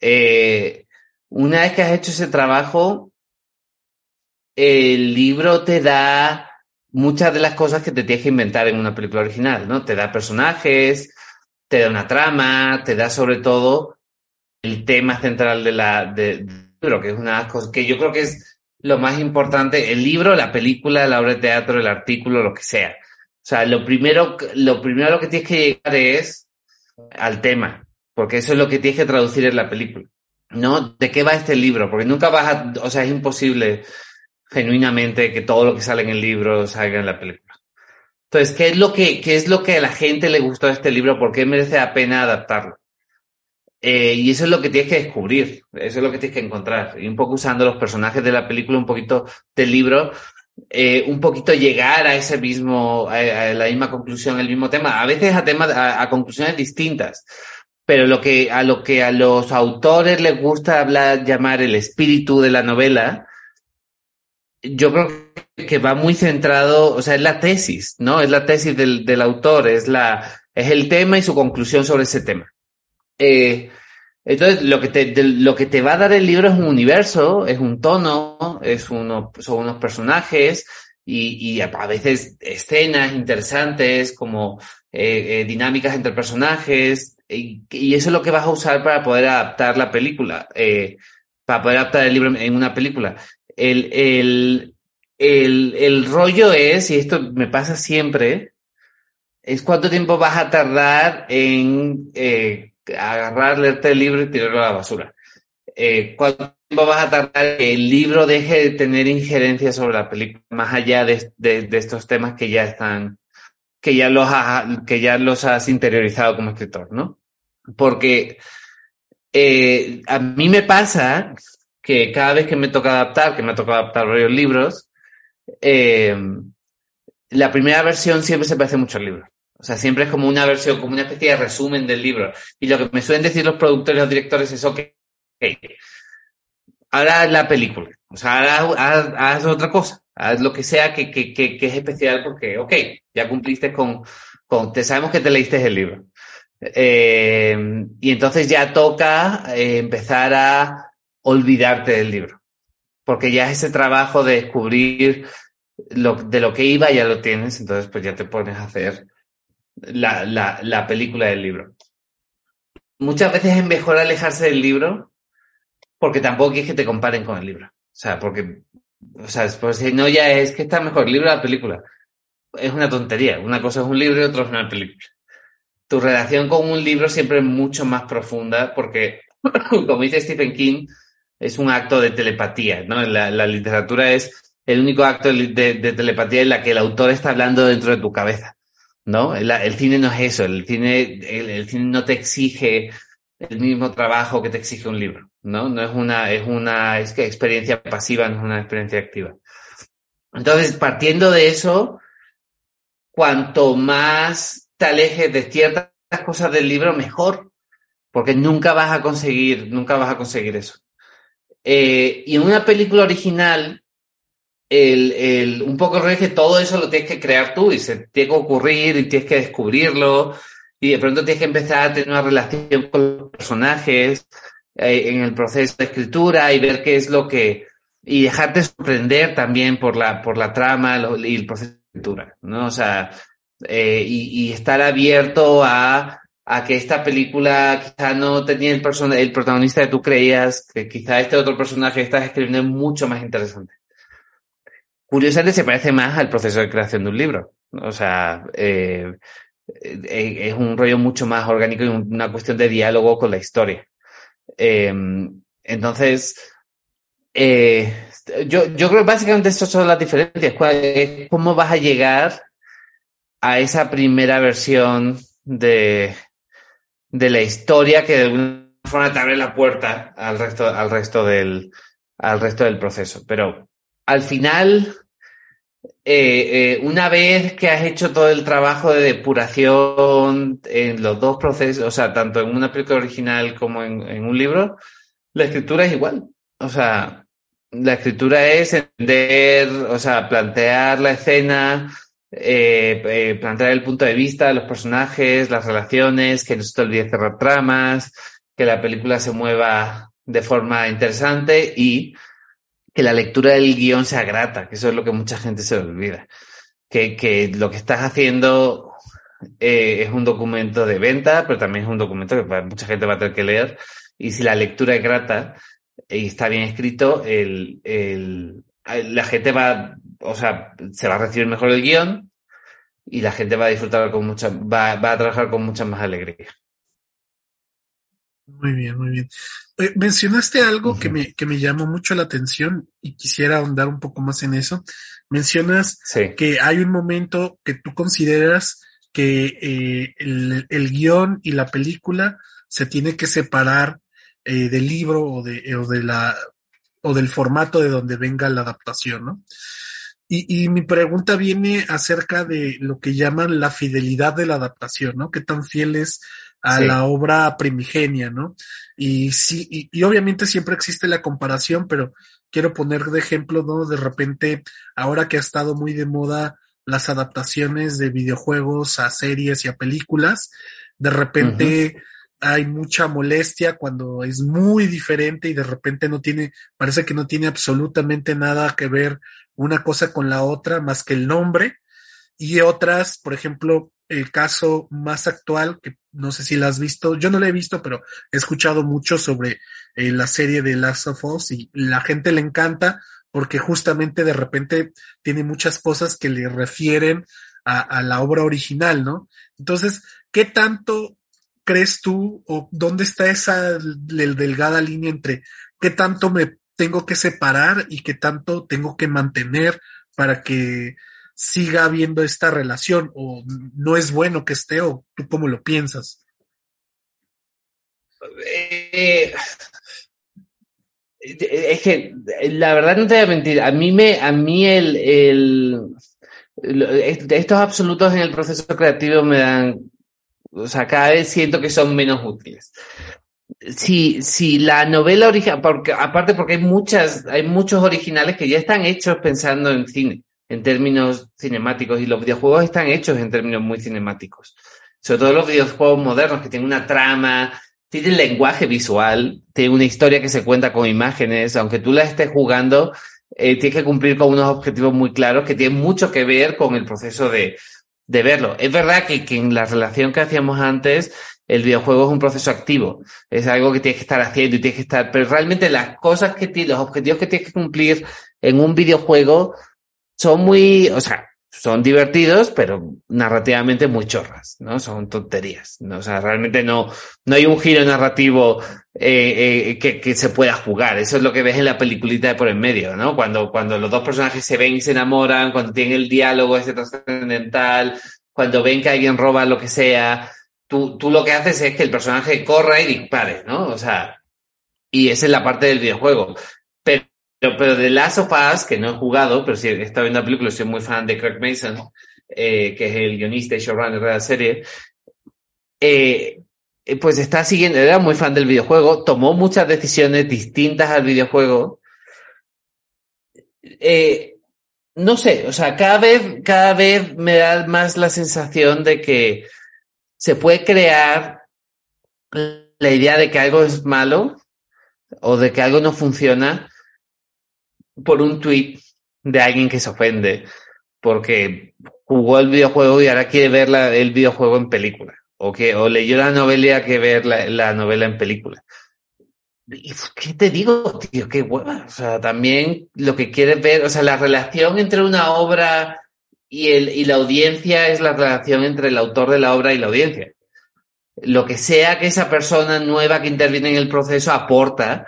Eh, una vez que has hecho ese trabajo, el libro te da muchas de las cosas que te tienes que inventar en una película original, ¿no? Te da personajes, te da una trama, te da sobre todo el tema central de la, del libro, que es una cosa que yo creo que es lo más importante, el libro, la película, la obra de teatro, el artículo, lo que sea. O sea, lo primero, lo primero que tienes que llegar es al tema, porque eso es lo que tienes que traducir en la película. ¿No? ¿De qué va este libro? Porque nunca vas a, o sea, es imposible genuinamente que todo lo que sale en el libro salga en la película. Entonces, ¿qué es lo que, qué es lo que a la gente le gustó de este libro? ¿Por qué merece la pena adaptarlo? Eh, y eso es lo que tienes que descubrir, eso es lo que tienes que encontrar. Y un poco usando los personajes de la película, un poquito del libro, eh, un poquito llegar a ese mismo, a, la misma conclusión, el mismo tema. A veces a temas, a, conclusiones distintas. Pero lo que, a lo que a los autores les gusta hablar, llamar el espíritu de la novela, yo creo que va muy centrado, o sea, es la tesis, ¿no? Es la tesis del, del autor, es la, es el tema y su conclusión sobre ese tema. Eh, entonces, lo que, te, lo que te va a dar el libro es un universo, es un tono, es uno, son unos personajes y, y a veces escenas interesantes como eh, eh, dinámicas entre personajes y, eso es lo que vas a usar para poder adaptar la película, para poder adaptar el libro en una película. El, el, el, el rollo es, y esto me pasa siempre, es cuánto tiempo vas a tardar en agarrar, leerte el libro y tirarlo a la basura. Eh, ¿Cuánto tiempo vas a tardar que el libro deje de tener injerencia sobre la película, más allá de, de, estos temas que ya están, que ya los, que ya los has interiorizado como escritor, ¿no? Porque eh, a mí me pasa que cada vez que me toca adaptar, que me toca adaptar varios libros, eh, la primera versión siempre se parece mucho al libro. O sea, siempre es como una versión, como una especie de resumen del libro. Y lo que me suelen decir los productores los directores es, ok, ahora haz la película. O sea, haz, haz, otra cosa. Haz lo que sea que, que, que, es especial porque, ok, ya cumpliste con, con, te sabemos que te leíste el libro. Eh, y entonces ya toca eh, empezar a olvidarte del libro. Porque ya ese trabajo de descubrir de lo que iba ya lo tienes, entonces pues ya te pones a hacer la, la, la película del libro. Muchas veces es mejor alejarse del libro porque tampoco quieres que te comparen con el libro. O sea, porque, o sea, pues si no ya es que está mejor el libro o la película. Es una tontería. Una cosa es un libro y otra es una película. Tu relación con un libro siempre es mucho más profunda porque, (coughs) como dice Stephen King, es un acto de telepatía, ¿no? La, la literatura es el único acto de, telepatía en la que el autor está hablando dentro de tu cabeza, ¿no? El, cine no es eso, el cine, el, cine no te exige el mismo trabajo que te exige un libro, ¿no? No es una, es una es que experiencia pasiva, no es una experiencia activa. Entonces, partiendo de eso, cuanto más te alejes de ciertas cosas del libro, mejor, porque nunca vas a conseguir, nunca vas a conseguir eso. Eh, y en una película original, el, el, un poco el que todo eso lo tienes que crear tú y se tiene que ocurrir y tienes que descubrirlo y de pronto tienes que empezar a tener una relación con los personajes eh, en el proceso de escritura y ver qué es lo que y dejarte sorprender también por la por la trama y el proceso de escritura, ¿no? O sea, eh, y, y, estar abierto a a que esta película quizá no tenía el, el protagonista que tú creías, que quizá este otro personaje que estás escribiendo es mucho más interesante. Curiosamente se parece más al proceso de creación de un libro. O sea, eh, eh, es un rollo mucho más orgánico y una cuestión de diálogo con la historia. Eh, entonces, yo, yo creo que básicamente estas son las diferencias. ¿Cómo vas a llegar a esa primera versión de, de la historia que de alguna forma te abre la puerta al resto, al resto del, al resto del proceso. Pero al final, eh, eh, una vez que has hecho todo el trabajo de depuración en los dos procesos, o sea, tanto en una película original como en, en un libro, la escritura es igual. O sea, la escritura es entender, o sea, plantear la escena, eh, eh, plantear el punto de vista de los personajes, las relaciones, que no se te olvide cerrar tramas, que la película se mueva de forma interesante y que la lectura del guion sea grata, que eso es lo que mucha gente se olvida. Que, que lo que estás haciendo eh, es un documento de venta, pero también es un documento que mucha gente va a tener que leer. Y si la lectura es grata y está bien escrito, el, el, la gente va, o sea, se va a recibir mejor el guion y la gente va a disfrutar con mucha, va, va a trabajar con mucha más alegría. Muy bien, muy bien. Eh, mencionaste algo que, me, que me llamó mucho la atención y quisiera ahondar un poco más en eso. Mencionas que hay un momento que tú consideras que eh, el, el, guion y la película se tiene que separar eh, del libro o de, o de la o del formato de donde venga la adaptación, ¿no? Y, y, mi pregunta viene acerca de lo que llaman la fidelidad de la adaptación, ¿no? ¿Qué tan fiel es a la obra primigenia, ¿no? Y sí, y, y, obviamente siempre existe la comparación, pero quiero poner de ejemplo, ¿no? De repente, ahora que ha estado muy de moda las adaptaciones de videojuegos a series y a películas, de repente hay mucha molestia cuando es muy diferente y de repente no tiene, parece que no tiene absolutamente nada que ver una cosa con la otra más que el nombre. Y otras, por ejemplo, el caso más actual, que no sé si la has visto, yo no la he visto, pero he escuchado mucho sobre eh, la serie de Last of Us y la gente le encanta porque justamente de repente tiene muchas cosas que le refieren a, a la obra original, ¿no? Entonces, ¿qué tanto crees tú o dónde está esa delgada línea entre qué tanto me tengo que separar y qué tanto tengo que mantener para que siga habiendo esta relación o no es bueno que esté o tú cómo lo piensas? Eh, es que la verdad no te voy a mentir, a mí me, a mí el, el estos absolutos en el proceso creativo me dan o sea, cada vez siento que son menos útiles. Si, si la novela original, porque, aparte porque hay muchas, hay muchos originales que ya están hechos pensando en cine, en términos cinemáticos, y los videojuegos están hechos en términos muy cinemáticos. Sobre todo los videojuegos modernos que tienen una trama, tienen lenguaje visual, tienen una historia que se cuenta con imágenes, aunque tú la estés jugando, eh, tienes que cumplir con unos objetivos muy claros que tienen mucho que ver con el proceso de, de verlo. Es verdad que, que, en la relación que hacíamos antes, el videojuego es un proceso activo. Es algo que tienes que estar haciendo y tienes que estar, pero realmente las cosas que tienes, los objetivos que tienes que cumplir en un videojuego son muy, o sea, son divertidos, pero narrativamente muy chorras, ¿no? Son tonterías, ¿no? O sea, realmente no, no hay un giro narrativo eh, eh, que, que, se pueda jugar. Eso es lo que ves en la peliculita de por en medio, ¿no? Cuando, cuando los dos personajes se ven y se enamoran, cuando tienen el diálogo ese trascendental, cuando ven que alguien roba lo que sea, tú, tú lo que haces es que el personaje corra y dispare, ¿no? O sea, y esa es la parte del videojuego. Pero pero, de Last of Us, que no he jugado, pero sí he estado viendo la película, soy muy fan de Kirk Mason, eh, que es el guionista y showrunner de la serie. Eh, pues está siguiendo, era muy fan del videojuego, tomó muchas decisiones distintas al videojuego. Eh, no sé, o sea, cada vez, cada vez me da más la sensación de que se puede crear la idea de que algo es malo o de que algo no funciona por un tweet de alguien que se ofende porque jugó el videojuego y ahora quiere ver la, el videojuego en película. O que, o leyó la novela que ver la, la novela en película. ¿Y qué te digo, tío? Qué hueva. O sea, también lo que quieres ver, o sea, la relación entre una obra y, el, y la audiencia es la relación entre el autor de la obra y la audiencia. Lo que sea que esa persona nueva que interviene en el proceso aporta,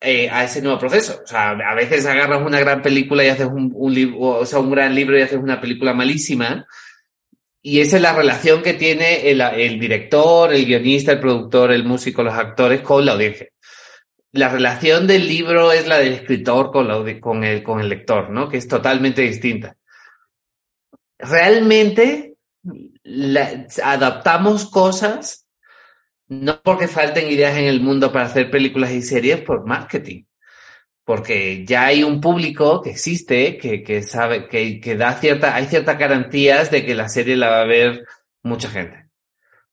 eh, a ese nuevo proceso. O sea, a veces agarras una gran película y haces un, un libro, o sea, un gran libro y haces una película malísima. Y esa es la relación que tiene el, el director, el guionista, el productor, el músico, los actores con la audiencia. La relación del libro es la del escritor con, la, con, el, con el lector, ¿no? Que es totalmente distinta. Realmente la, adaptamos cosas no porque falten ideas en el mundo para hacer películas y series por marketing. Porque ya hay un público que existe, que, que sabe, que, que da cierta, hay ciertas garantías de que la serie la va a ver mucha gente.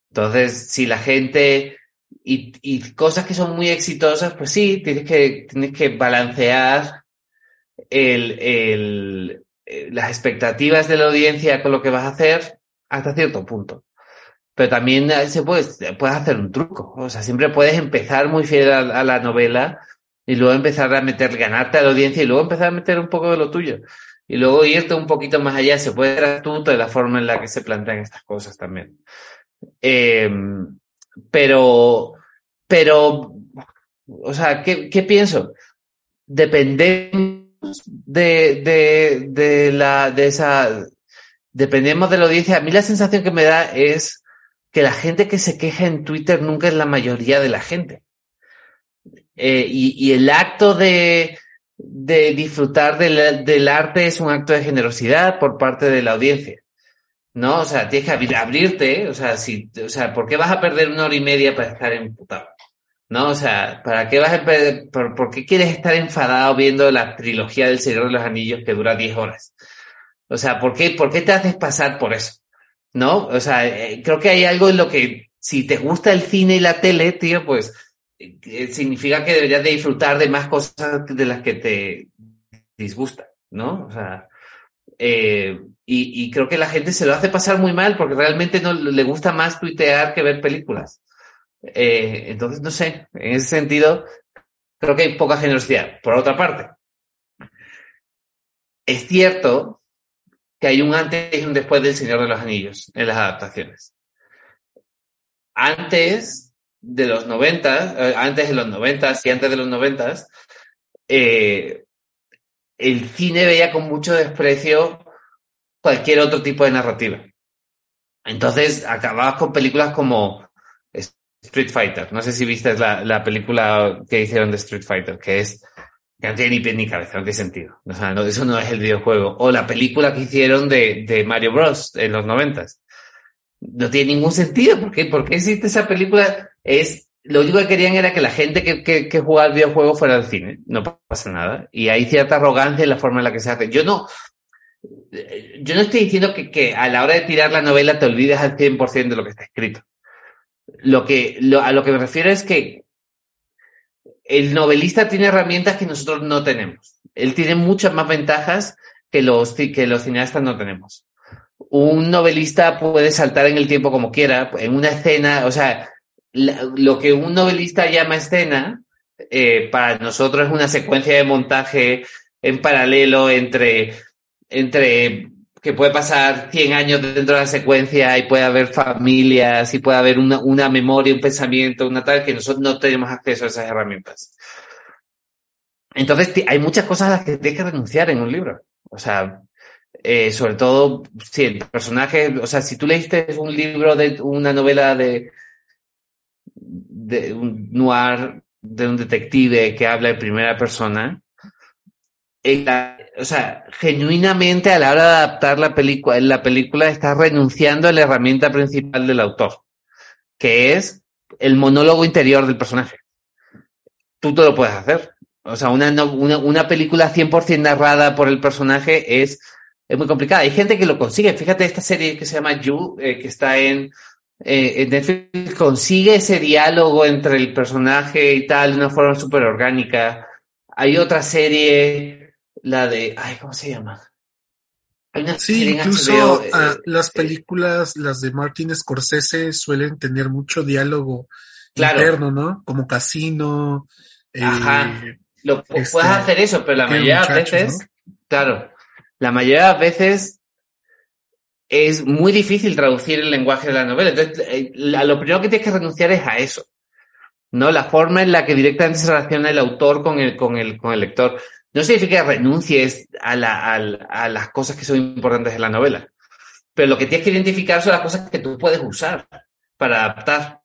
Entonces, si la gente, y, y cosas que son muy exitosas, pues sí, tienes que, tienes que balancear el, el, eh, las expectativas de la audiencia con lo que vas a hacer hasta cierto punto. Pero también se puede, puedes hacer un truco. O sea, siempre puedes empezar muy fiel a, la novela y luego empezar a meter, ganarte a la audiencia y luego empezar a meter un poco de lo tuyo. Y luego irte un poquito más allá. Se puede ser astuto de la forma en la que se plantean estas cosas también. Eh, pero, pero, o sea, ¿qué, qué pienso? Dependemos de, de, de la, de esa, dependemos de la audiencia. A mí la sensación que me da es que la gente que se queja en Twitter nunca es la mayoría de la gente. Eh, y, el acto de, de disfrutar del, del, arte es un acto de generosidad por parte de la audiencia. ¿No? O sea, tienes que abrirte, o sea, si, o sea, ¿por qué vas a perder una hora y media para estar emputado? ¿No? O sea, ¿para qué vas a perder, por, por qué quieres estar enfadado viendo la trilogía del Señor de los Anillos que dura 10 horas? O sea, ¿por qué, por qué te haces pasar por eso? ¿No? O sea, eh, creo que hay algo en lo que si te gusta el cine y la tele, tío, pues eh, significa que deberías de disfrutar de más cosas de las que te disgustan, ¿no? O sea, eh, y, y, creo que la gente se lo hace pasar muy mal porque realmente no le gusta más tuitear que ver películas. Entonces, no sé, en ese sentido, creo que hay poca generosidad. Por otra parte, es cierto que hay un antes y un después del Señor de los Anillos en las adaptaciones. Antes de los 90, eh, antes de los 90 y antes de los 90, eh, el cine veía con mucho desprecio cualquier otro tipo de narrativa. Entonces acababas con películas como Street Fighter. No sé si viste la, la película que hicieron de Street Fighter, que es que no tiene ni pie ni cabeza, no tiene sentido. O sea, eso no es el videojuego. O la película que hicieron de, de Mario Bros. en los noventas. No tiene ningún sentido. ¿Por qué? ¿Por qué existe esa película? Es, lo único que querían era que la gente que, que, que jugaba al videojuego fuera al cine. No pasa nada. Y hay cierta arrogancia en la forma en la que se hace. Yo no, yo no estoy diciendo que, que a la hora de tirar la novela te olvides al 100% de lo que está escrito. Lo que, lo, a lo que me refiero es que el novelista tiene herramientas que nosotros no tenemos. Él tiene muchas más ventajas que los, que los cineastas no tenemos. Un novelista puede saltar en el tiempo como quiera, en una escena, o sea, lo que un novelista llama escena, eh, para nosotros es una secuencia de montaje en paralelo entre, entre que puede pasar 100 años dentro de la secuencia y puede haber familias y puede haber una, una memoria, un pensamiento, una tal, que nosotros no tenemos acceso a esas herramientas. Entonces, hay muchas cosas a las que tienes que renunciar en un libro. O sea, eh, sobre todo si el personaje, o sea, si tú leíste un libro de una novela de, de un noir, de un detective que habla en primera persona, o sea, genuinamente a la hora de adaptar la película, la película está renunciando a la herramienta principal del autor, que es el monólogo interior del personaje. Tú te lo puedes hacer. O sea, una, una, una película 100% narrada por el personaje es, es muy complicada. Hay gente que lo consigue. Fíjate esta serie que se llama You, eh, que está en, eh, en Netflix, consigue ese diálogo entre el personaje y tal de una forma súper orgánica. Hay otra serie, la de, ay, ¿cómo se llama? sí, incluso ah, eh, las películas, las de Martin Scorsese, suelen tener mucho diálogo interno, ¿no? Como Casino. Ajá. Lo, puedes este, hacer eso, pero la mayoría de veces, claro, la mayoría de veces es muy difícil traducir el lenguaje de la novela. Entonces, eh, lo primero que tienes que renunciar es a eso. ¿No? La forma en la que directamente se relaciona el autor con el, con el, con el lector. No significa que renuncies a, la, las cosas que son importantes en la novela. Pero lo que tienes que identificar son las cosas que tú puedes usar para adaptar.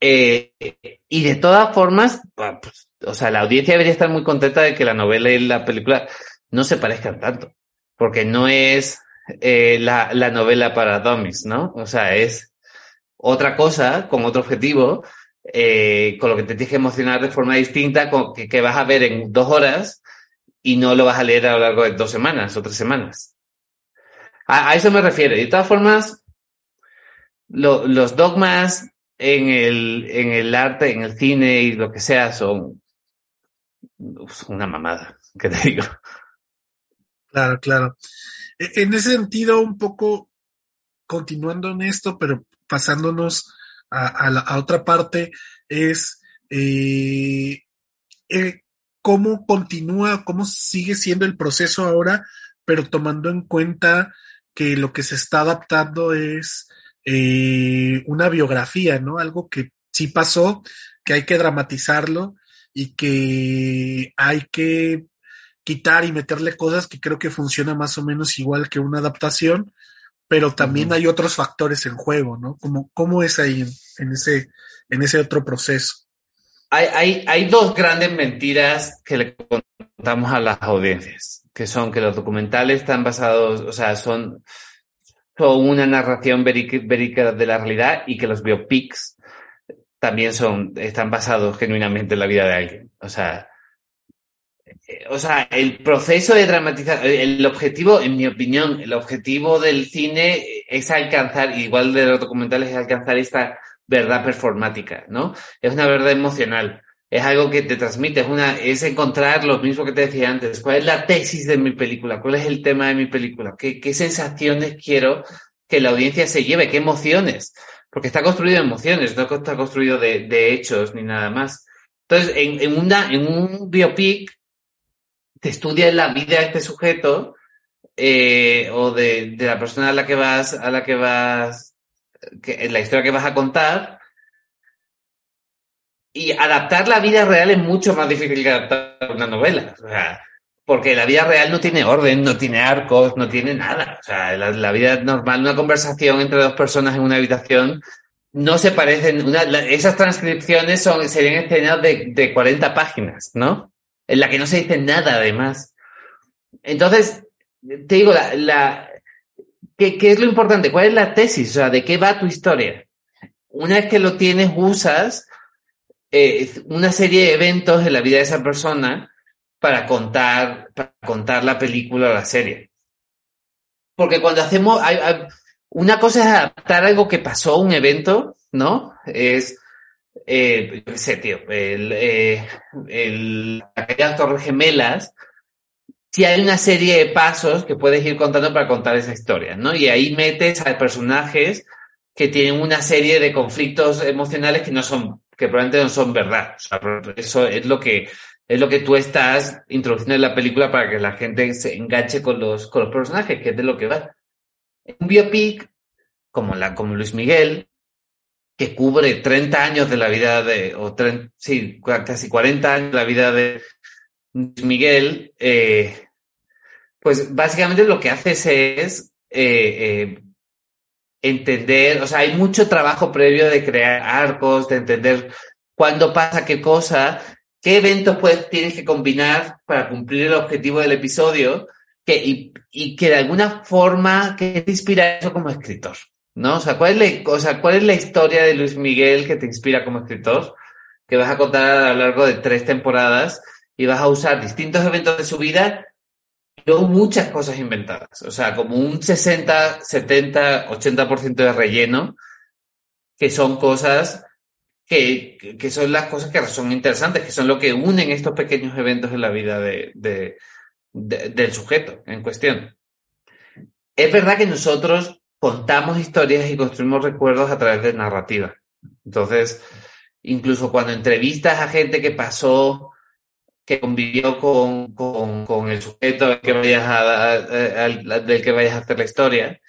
Eh, y de todas formas, pues, o sea, la audiencia debería estar muy contenta de que la novela y la película no se parezcan tanto, porque no es eh, la, la, novela para dummies, ¿no? O sea, es otra cosa con otro objetivo, eh, con lo que te tienes que emocionar de forma distinta, que, que, vas a ver en dos horas y no lo vas a leer a lo largo de dos semanas o tres semanas. A, eso me refiero. De todas formas, lo, los dogmas en el, en el arte, en el cine y lo que sea son una mamada, (laughs) ¿qué te digo? Claro, claro. E, en ese sentido, un poco continuando en esto, pero pasándonos a, la, a otra parte, es eh, eh, cómo continúa, cómo sigue siendo el proceso ahora, pero tomando en cuenta que lo que se está adaptando es eh, una biografía, ¿no? Algo que sí pasó, que hay que dramatizarlo y que hay que quitar y meterle cosas que creo que funciona más o menos igual que una adaptación, pero también hay otros factores en juego, ¿no? Como, ¿Cómo es ahí en, ese, en ese otro proceso? Hay, hay, hay dos grandes mentiras que le contamos a las audiencias, que son que los documentales están basados, o sea, son, son una narración verídica de la realidad y que los biopics también son, están basados genuinamente en la vida de alguien. O sea, o sea, el proceso de dramatizar, el objetivo, en mi opinión, el objetivo del cine es alcanzar, igual de los documentales, es alcanzar esta verdad performática, ¿no? Es una verdad emocional. Es algo que te transmite, es, una, es encontrar lo mismo que te decía antes. ¿Cuál es la tesis de mi película? ¿Cuál es el tema de mi película? ¿Qué, qué sensaciones quiero que la audiencia se lleve? ¿Qué emociones? porque está construido de emociones, no está construido de, hechos ni nada más. Entonces, en, en, una, en un biopic, te estudias la vida de este sujeto eh, o de, la persona a la que vas, a la que vas, la historia que vas a contar. Y adaptar la vida real es mucho más difícil que adaptar una novela. Porque la vida real no tiene orden, no tiene arcos, no tiene nada. O sea, la, vida normal, una conversación entre dos personas en una habitación, no se parecen. Esas transcripciones son, serían escenas de, de 40 páginas, ¿no? En la que no se dice nada, además. Entonces, te digo, la, ¿qué, ¿qué es lo importante? ¿Cuál es la tesis? O sea, ¿de qué va tu historia? Una vez que lo tienes, usas eh, una serie de eventos en la vida de esa persona para contar, para contar la película o la serie. Porque cuando hacemos, una cosa es adaptar algo que pasó, un evento, ¿no? Es, eh, sé, tío, el, eh, el, aquellas torres gemelas, si hay una serie de pasos que puedes ir contando para contar esa historia, ¿no? Y ahí metes a personajes que tienen una serie de conflictos emocionales que no son, que probablemente no son verdad. Eso es lo que es lo que tú estás introduciendo en la película para que la gente se enganche con los, con los personajes, que es de lo que va. Un biopic, como, la, como Luis Miguel, que cubre 30 años de la vida de, o sí, casi 40 años de la vida de Miguel, eh, pues básicamente lo que haces es eh, eh, entender, o sea, hay mucho trabajo previo de crear arcos, de entender cuándo pasa qué cosa, qué eventos puedes, tienes que combinar para cumplir el objetivo del episodio que, y, y que de alguna forma que te inspira eso como escritor, ¿no? O sea, ¿cuál es, la, o sea, ¿cuál es la historia de Luis Miguel que te inspira como escritor? Que vas a contar a lo largo de tres temporadas y vas a usar distintos eventos de su vida luego muchas cosas inventadas. O sea, como un 60, 70, 80% de relleno, que son cosas que, que, son las cosas que son interesantes, que son lo que unen estos pequeños eventos en la vida de, del sujeto en cuestión. Es verdad que nosotros contamos historias y construimos recuerdos a través de narrativa. Entonces, incluso cuando entrevistas a gente que pasó, que convivió con, con, con el sujeto del que, vayas a, del que vayas a hacer la historia,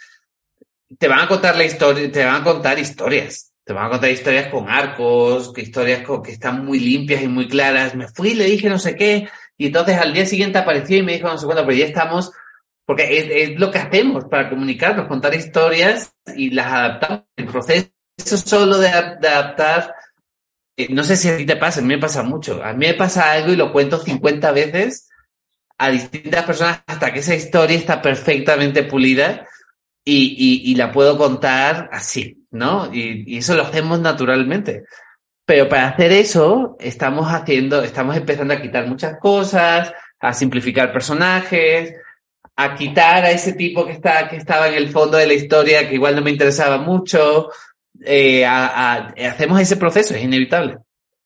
te van a contar la historia, te van a contar historias. Te van a contar historias con arcos, historias con, que están muy limpias y muy claras. Me fui, le dije no sé qué, y entonces al día siguiente apareció y me dijo no sé cuándo, pero ya estamos, porque es, es lo que hacemos para comunicarnos, contar historias y las adaptamos. El proceso solo de, de adaptar, eh, no sé si a ti te pasa, a mí me pasa mucho. A mí me pasa algo y lo cuento 50 veces a distintas personas hasta que esa historia está perfectamente pulida y, y, y la puedo contar así, ¿no? Y, y eso lo hacemos naturalmente. Pero para hacer eso, estamos haciendo, estamos empezando a quitar muchas cosas, a simplificar personajes, a quitar a ese tipo que está, que estaba en el fondo de la historia, que igual no me interesaba mucho. Eh, a, a, hacemos ese proceso, es inevitable.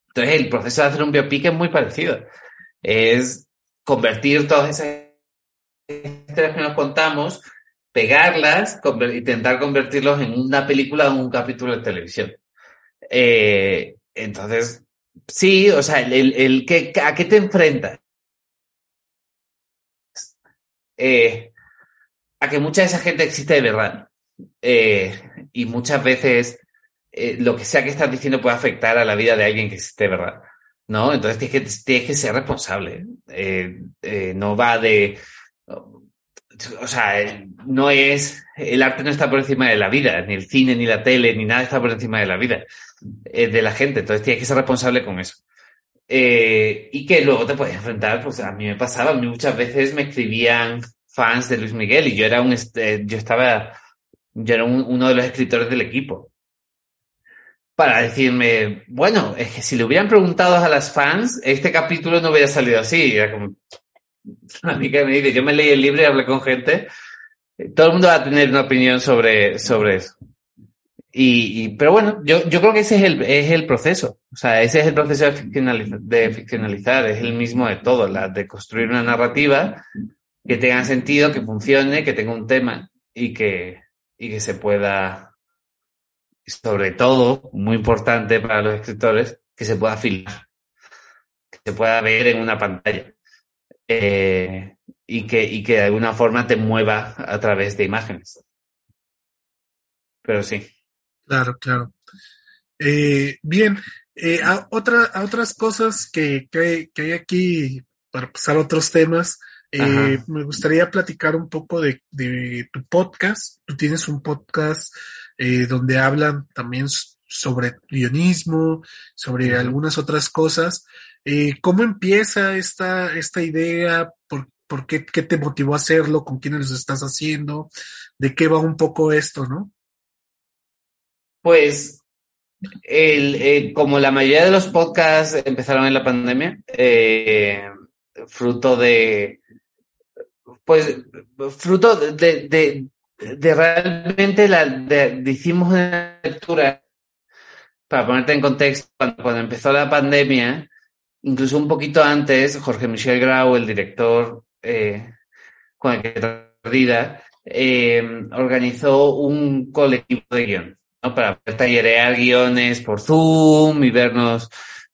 Entonces, el proceso de hacer un biopic es muy parecido. Es convertir todas esas historias que nos contamos, pegarlas, intentar convertirlos en una película o un capítulo de televisión. Eh, entonces, sí, o sea, el, el, que, ¿a qué te enfrentas? Eh, a que mucha de esa gente existe de verdad. Eh, y muchas veces eh, lo que sea que estás diciendo puede afectar a la vida de alguien que existe de verdad. ¿No? Entonces tienes que, tienes que ser responsable. No va de. O sea, no es. El arte no está por encima de la vida, ni el cine, ni la tele, ni nada está por encima de la vida de la gente. Entonces tienes que ser responsable con eso. Eh, y que luego te puedes enfrentar, pues a mí me pasaba, a mí muchas veces me escribían fans de Luis Miguel y yo era un, este, yo estaba, yo era un, uno de los escritores del equipo. Para decirme, bueno, es que si le hubieran preguntado a las fans, este capítulo no hubiera salido así. Era como, a mí que me dice, yo me leí el libro y hablé con gente, todo el mundo va a tener una opinión sobre, sobre eso. Y, pero bueno, yo, yo creo que ese es el, es el proceso. O sea, ese es el proceso de ficcionalizar, ficcionalizar, es el mismo de todo, la de construir una narrativa que tenga sentido, que funcione, que tenga un tema y que, y que se pueda, sobre todo, muy importante para los escritores, que se pueda filmar, que se pueda ver en una pantalla. Eh, y que, y que de alguna forma te mueva a través de imágenes. Pero sí. Claro, claro. Eh, bien, eh, a, otra, a otras cosas que, que, que, hay aquí para pasar a otros temas, eh, me gustaría platicar un poco de, de, tu podcast. Tú tienes un podcast donde hablan también sobre guionismo, sobre algunas otras cosas. ¿Cómo empieza esta, esta idea? ¿Por, por qué, qué, te motivó a hacerlo? ¿Con quiénes lo estás haciendo? ¿De qué va un poco esto, no? Pues, el, eh, como la mayoría de los podcasts empezaron en la pandemia, eh, fruto de, pues, fruto de, realmente la, de, hicimos una lectura, para ponerte en contexto, cuando, empezó la pandemia, incluso un poquito antes, Jorge Michel Grau, el director eh, con el que Rida, eh, organizó un colectivo de guion, ¿no? Para tallerear guiones por Zoom y vernos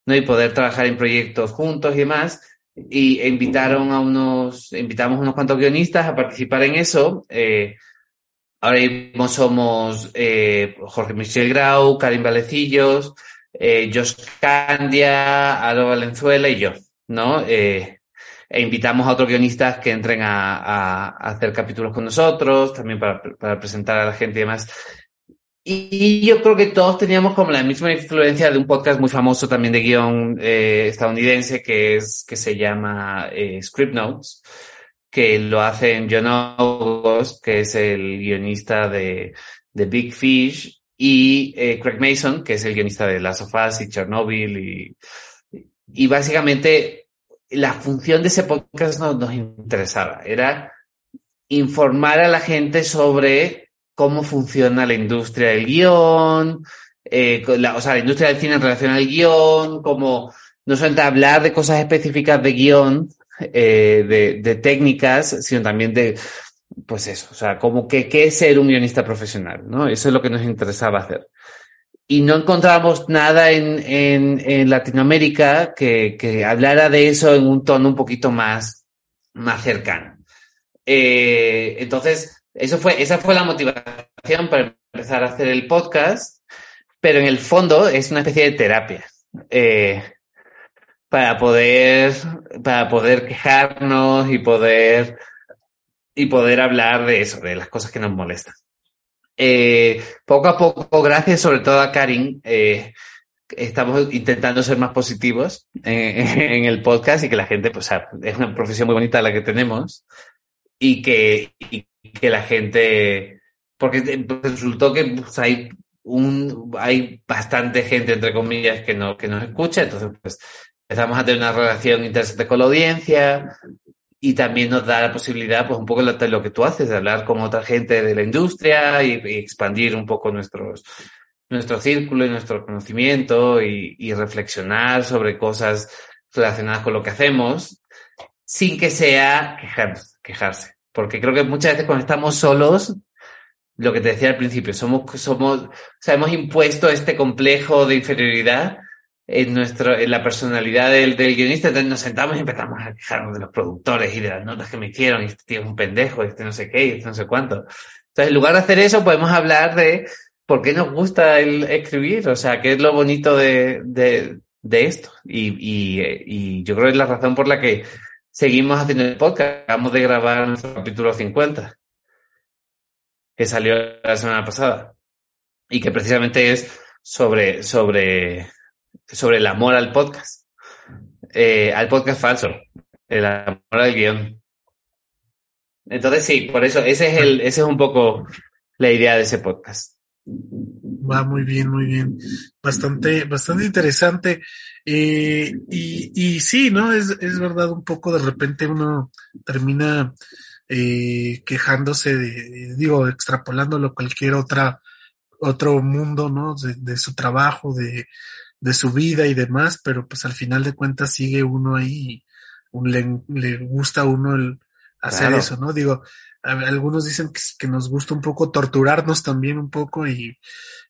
¿no? Y poder trabajar en proyectos juntos y demás. Y invitaron a unos, invitamos a unos cuantos guionistas a participar en eso. Eh, ahora mismo somos eh, Jorge Michel Grau, Karim Valecillos, eh, Josh Candia, Alo Valenzuela y yo, ¿no? E invitamos a otros guionistas que entren a hacer capítulos con nosotros, también para, para, presentar a la gente y demás. Y yo creo que todos teníamos como la misma influencia de un podcast muy famoso también de guion eh, estadounidense que es que se llama eh, Script Notes, que lo hacen John August, que es el guionista de, de Big Fish, y eh, Craig Mason, que es el guionista de Last of Us y Chernobyl, y, y básicamente la función de ese podcast nos interesaba, era informar a la gente sobre cómo funciona la industria del guion, eh, o sea, la industria del cine en relación al guion, como no solamente hablar de cosas específicas de guion, eh, de, técnicas, sino también de, pues eso, o sea, como que qué es ser un guionista profesional, ¿no? Eso es lo que nos interesaba hacer. Y no encontramos nada en, en, en Latinoamérica que, que hablara de eso en un tono un poquito más, más cercano. Eh, entonces, eso fue, esa fue la motivación para empezar a hacer el podcast, pero en el fondo es una especie de terapia. Eh, para poder, para poder quejarnos y poder, y poder hablar de eso, de las cosas que nos molestan. Eh, poco a poco, gracias sobre todo a Karin, eh, estamos intentando ser más positivos en, (laughs) el podcast y que la gente, pues, es una profesión muy bonita la que tenemos y que, que la gente, porque resultó que pues, hay un, hay bastante gente, entre comillas, que no, que nos escucha, entonces pues empezamos a tener una relación interesante con la audiencia y también nos da la posibilidad, pues un poco de lo que tú haces, de hablar con otra gente de la industria y, expandir un poco nuestros, nuestro círculo y nuestro conocimiento y reflexionar sobre cosas relacionadas con lo que hacemos sin que sea quejarse, quejarse. Porque creo que muchas veces cuando estamos solos, lo que te decía al principio, somos, somos, o sea, hemos impuesto este complejo de inferioridad en nuestro, en la personalidad del, del guionista, entonces nos sentamos y empezamos a quejarnos de los productores y de las notas que me hicieron, y este tío es un pendejo, este no sé qué, y este no sé cuánto. Entonces, en lugar de hacer eso, podemos hablar de por qué nos gusta el escribir, o sea, qué es lo bonito de, de, de esto. Y, y, y yo creo que es la razón por la que seguimos haciendo el podcast. Acabamos de grabar nuestro capítulo 50, que salió la semana pasada, y que precisamente es sobre, sobre, sobre el amor al podcast. Eh, al podcast falso, el amor al guion. Entonces sí, por eso, ese es el, ese es un poco la idea de ese podcast. Va muy bien, muy bien. Bastante, bastante interesante. Eh, y, y sí, ¿no? Es, es verdad, un poco de repente uno termina eh, quejándose de, digo, extrapolándolo a cualquier otra, otro mundo, ¿no? De, de, su trabajo, de, de su vida y demás, pero pues al final de cuentas sigue uno ahí, un, le, le gusta a uno el hacer claro. eso, ¿no? Digo, algunos dicen que, nos gusta un poco torturarnos también un poco y,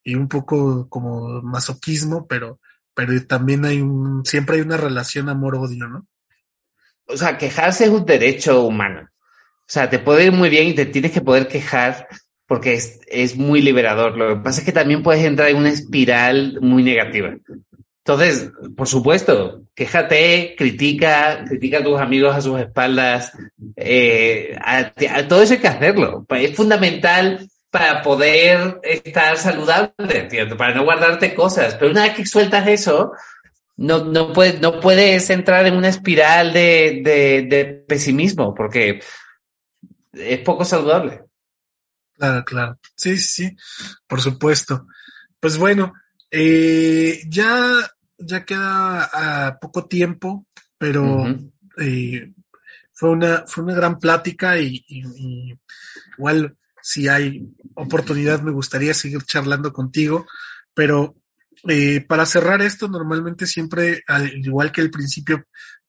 y un poco como masoquismo, pero, pero también hay un, siempre hay una relación amor-odio, ¿no? O sea, quejarse es un derecho humano. O sea, te puede ir muy bien y te tienes que poder quejar porque es, es muy liberador. Lo que pasa es que también puedes entrar en una espiral muy negativa. Entonces, por supuesto, quéjate, critica, critica a tus amigos a sus espaldas. Eh, a, todo eso hay que hacerlo. Es fundamental para poder estar saludable, ¿entiendes? para no guardarte cosas. Pero una vez que sueltas eso, no, no, puedes, no puedes entrar en una espiral de, de, de pesimismo porque es poco saludable. Claro, claro. Sí, sí, por supuesto. Pues bueno, eh, ya, ya queda a poco tiempo, pero uh -huh. eh, fue una, fue una gran plática y, y, y, igual si hay oportunidad me gustaría seguir charlando contigo, pero eh, para cerrar esto normalmente siempre, al igual que al principio,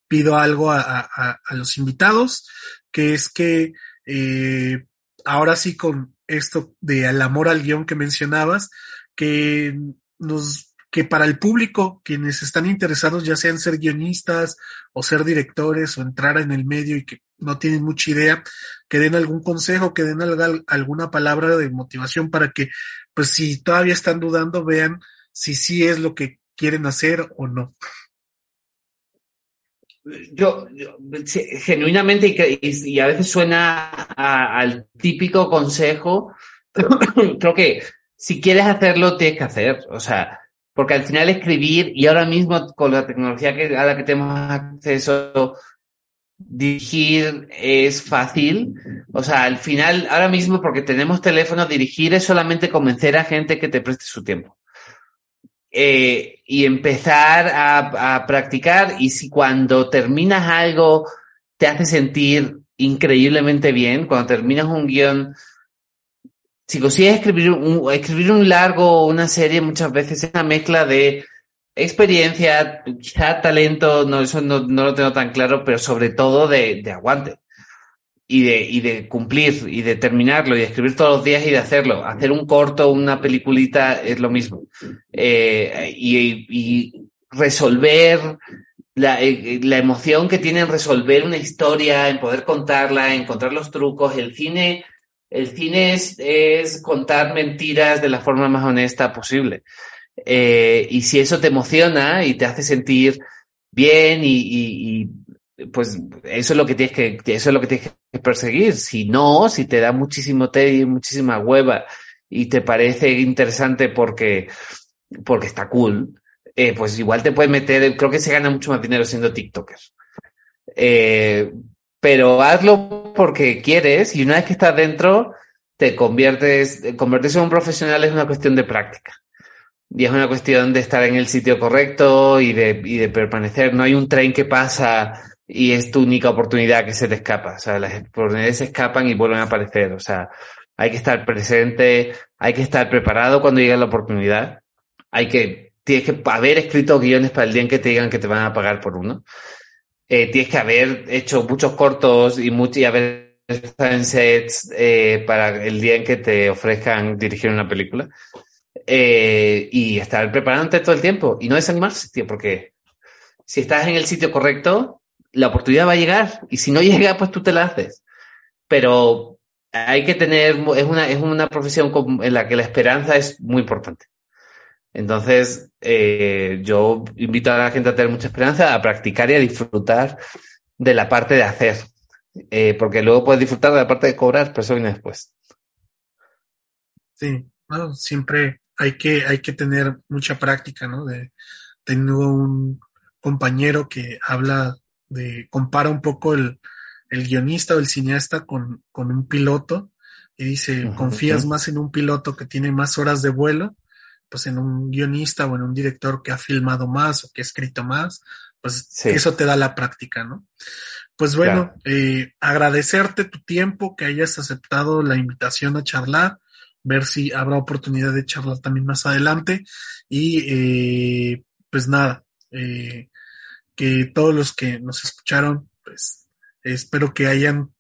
pido algo a, a, a los invitados, que es que eh, ahora sí con esto de el amor al guion que mencionabas, que nos que para el público, quienes están interesados, ya sean ser guionistas o ser directores o entrar en el medio y que no tienen mucha idea, que den algún consejo, que den alguna palabra de motivación para que, pues si todavía están dudando, vean si sí es lo que quieren hacer o no. Yo, genuinamente, y, a veces suena al típico consejo, (coughs) creo que si quieres hacerlo, tienes que hacer. O sea, porque al final escribir, y ahora mismo con la tecnología que, a la que tenemos acceso, dirigir es fácil. O sea, al final, ahora mismo, porque tenemos teléfono, dirigir es solamente convencer a gente que te preste su tiempo. Eh, y empezar a, a, practicar y si cuando terminas algo te hace sentir increíblemente bien, cuando terminas un guion, si consigues escribir un, escribir un largo o una serie muchas veces es una mezcla de experiencia, quizá talento, no, eso no, no lo tengo tan claro, pero sobre todo de, de aguante y de, y de cumplir y de terminarlo y escribir todos los días y de hacerlo. Hacer un corto, una peliculita es lo mismo. Eh, y, y, resolver la, eh, la, emoción que tiene en resolver una historia, en poder contarla, encontrar los trucos. El cine, el cine es, es contar mentiras de la forma más honesta posible. Eh, y si eso te emociona y te hace sentir bien y, y, y pues eso es lo que tienes que, eso es lo que tienes que perseguir. Si no, si te da muchísimo tedio, muchísima hueva y te parece interesante porque, porque está cool, eh, pues igual te puedes meter, creo que se gana mucho más dinero siendo TikToker. Eh, pero hazlo porque quieres y una vez que estás dentro, te conviertes, convertirse en un profesional es una cuestión de práctica. Y es una cuestión de estar en el sitio correcto y de, y de permanecer. No hay un tren que pasa y es tu única oportunidad que se te escapa. O sea, las oportunidades se escapan y vuelven a aparecer. O sea, hay que estar presente, hay que estar preparado cuando llegue la oportunidad. Hay que, tienes que haber escrito guiones para el día en que te digan que te van a pagar por uno. Eh, tienes que haber hecho muchos cortos y, mucho, y haber estado en sets eh, para el día en que te ofrezcan dirigir una película. Eh, y estar preparándote todo el tiempo y no desanimarse, tío, porque si estás en el sitio correcto, la oportunidad va a llegar y si no (laughs) llega, pues tú te la haces. Pero hay que tener, es una, es una profesión en la que la esperanza es muy importante. Entonces, eh, yo invito a la gente a tener mucha esperanza, a practicar y a disfrutar de la parte de hacer. Eh, porque luego puedes disfrutar de la parte de cobrar, pero eso viene después. Sí, bueno, siempre hay que, hay que tener mucha práctica, ¿no? De, tengo un compañero que habla de, compara un poco el, el guionista o el cineasta con, con un piloto y dice, confías más en un piloto que tiene más horas de vuelo, pues en un guionista o en un director que ha filmado más o que ha escrito más, pues eso te da la práctica, ¿no? Pues bueno, eh, agradecerte tu tiempo, que hayas aceptado la invitación a charlar, ver si habrá oportunidad de charlar también más adelante y eh, pues nada, eh, que todos los que nos escucharon, pues espero que hayan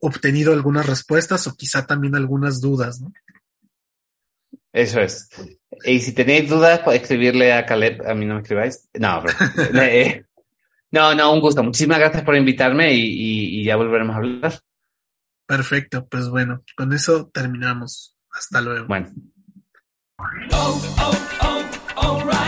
obtenido algunas respuestas o quizá también algunas dudas, ¿no? Eso es. Y si tenéis dudas, podéis escribirle a Caleb, a mí no me escribáis. No, (laughs) eh, no, no, un gusto. Muchísimas gracias por invitarme y, y ya volveremos a hablar. Perfecto, pues bueno, con eso terminamos. Hasta luego. Bueno. Oh, oh, oh,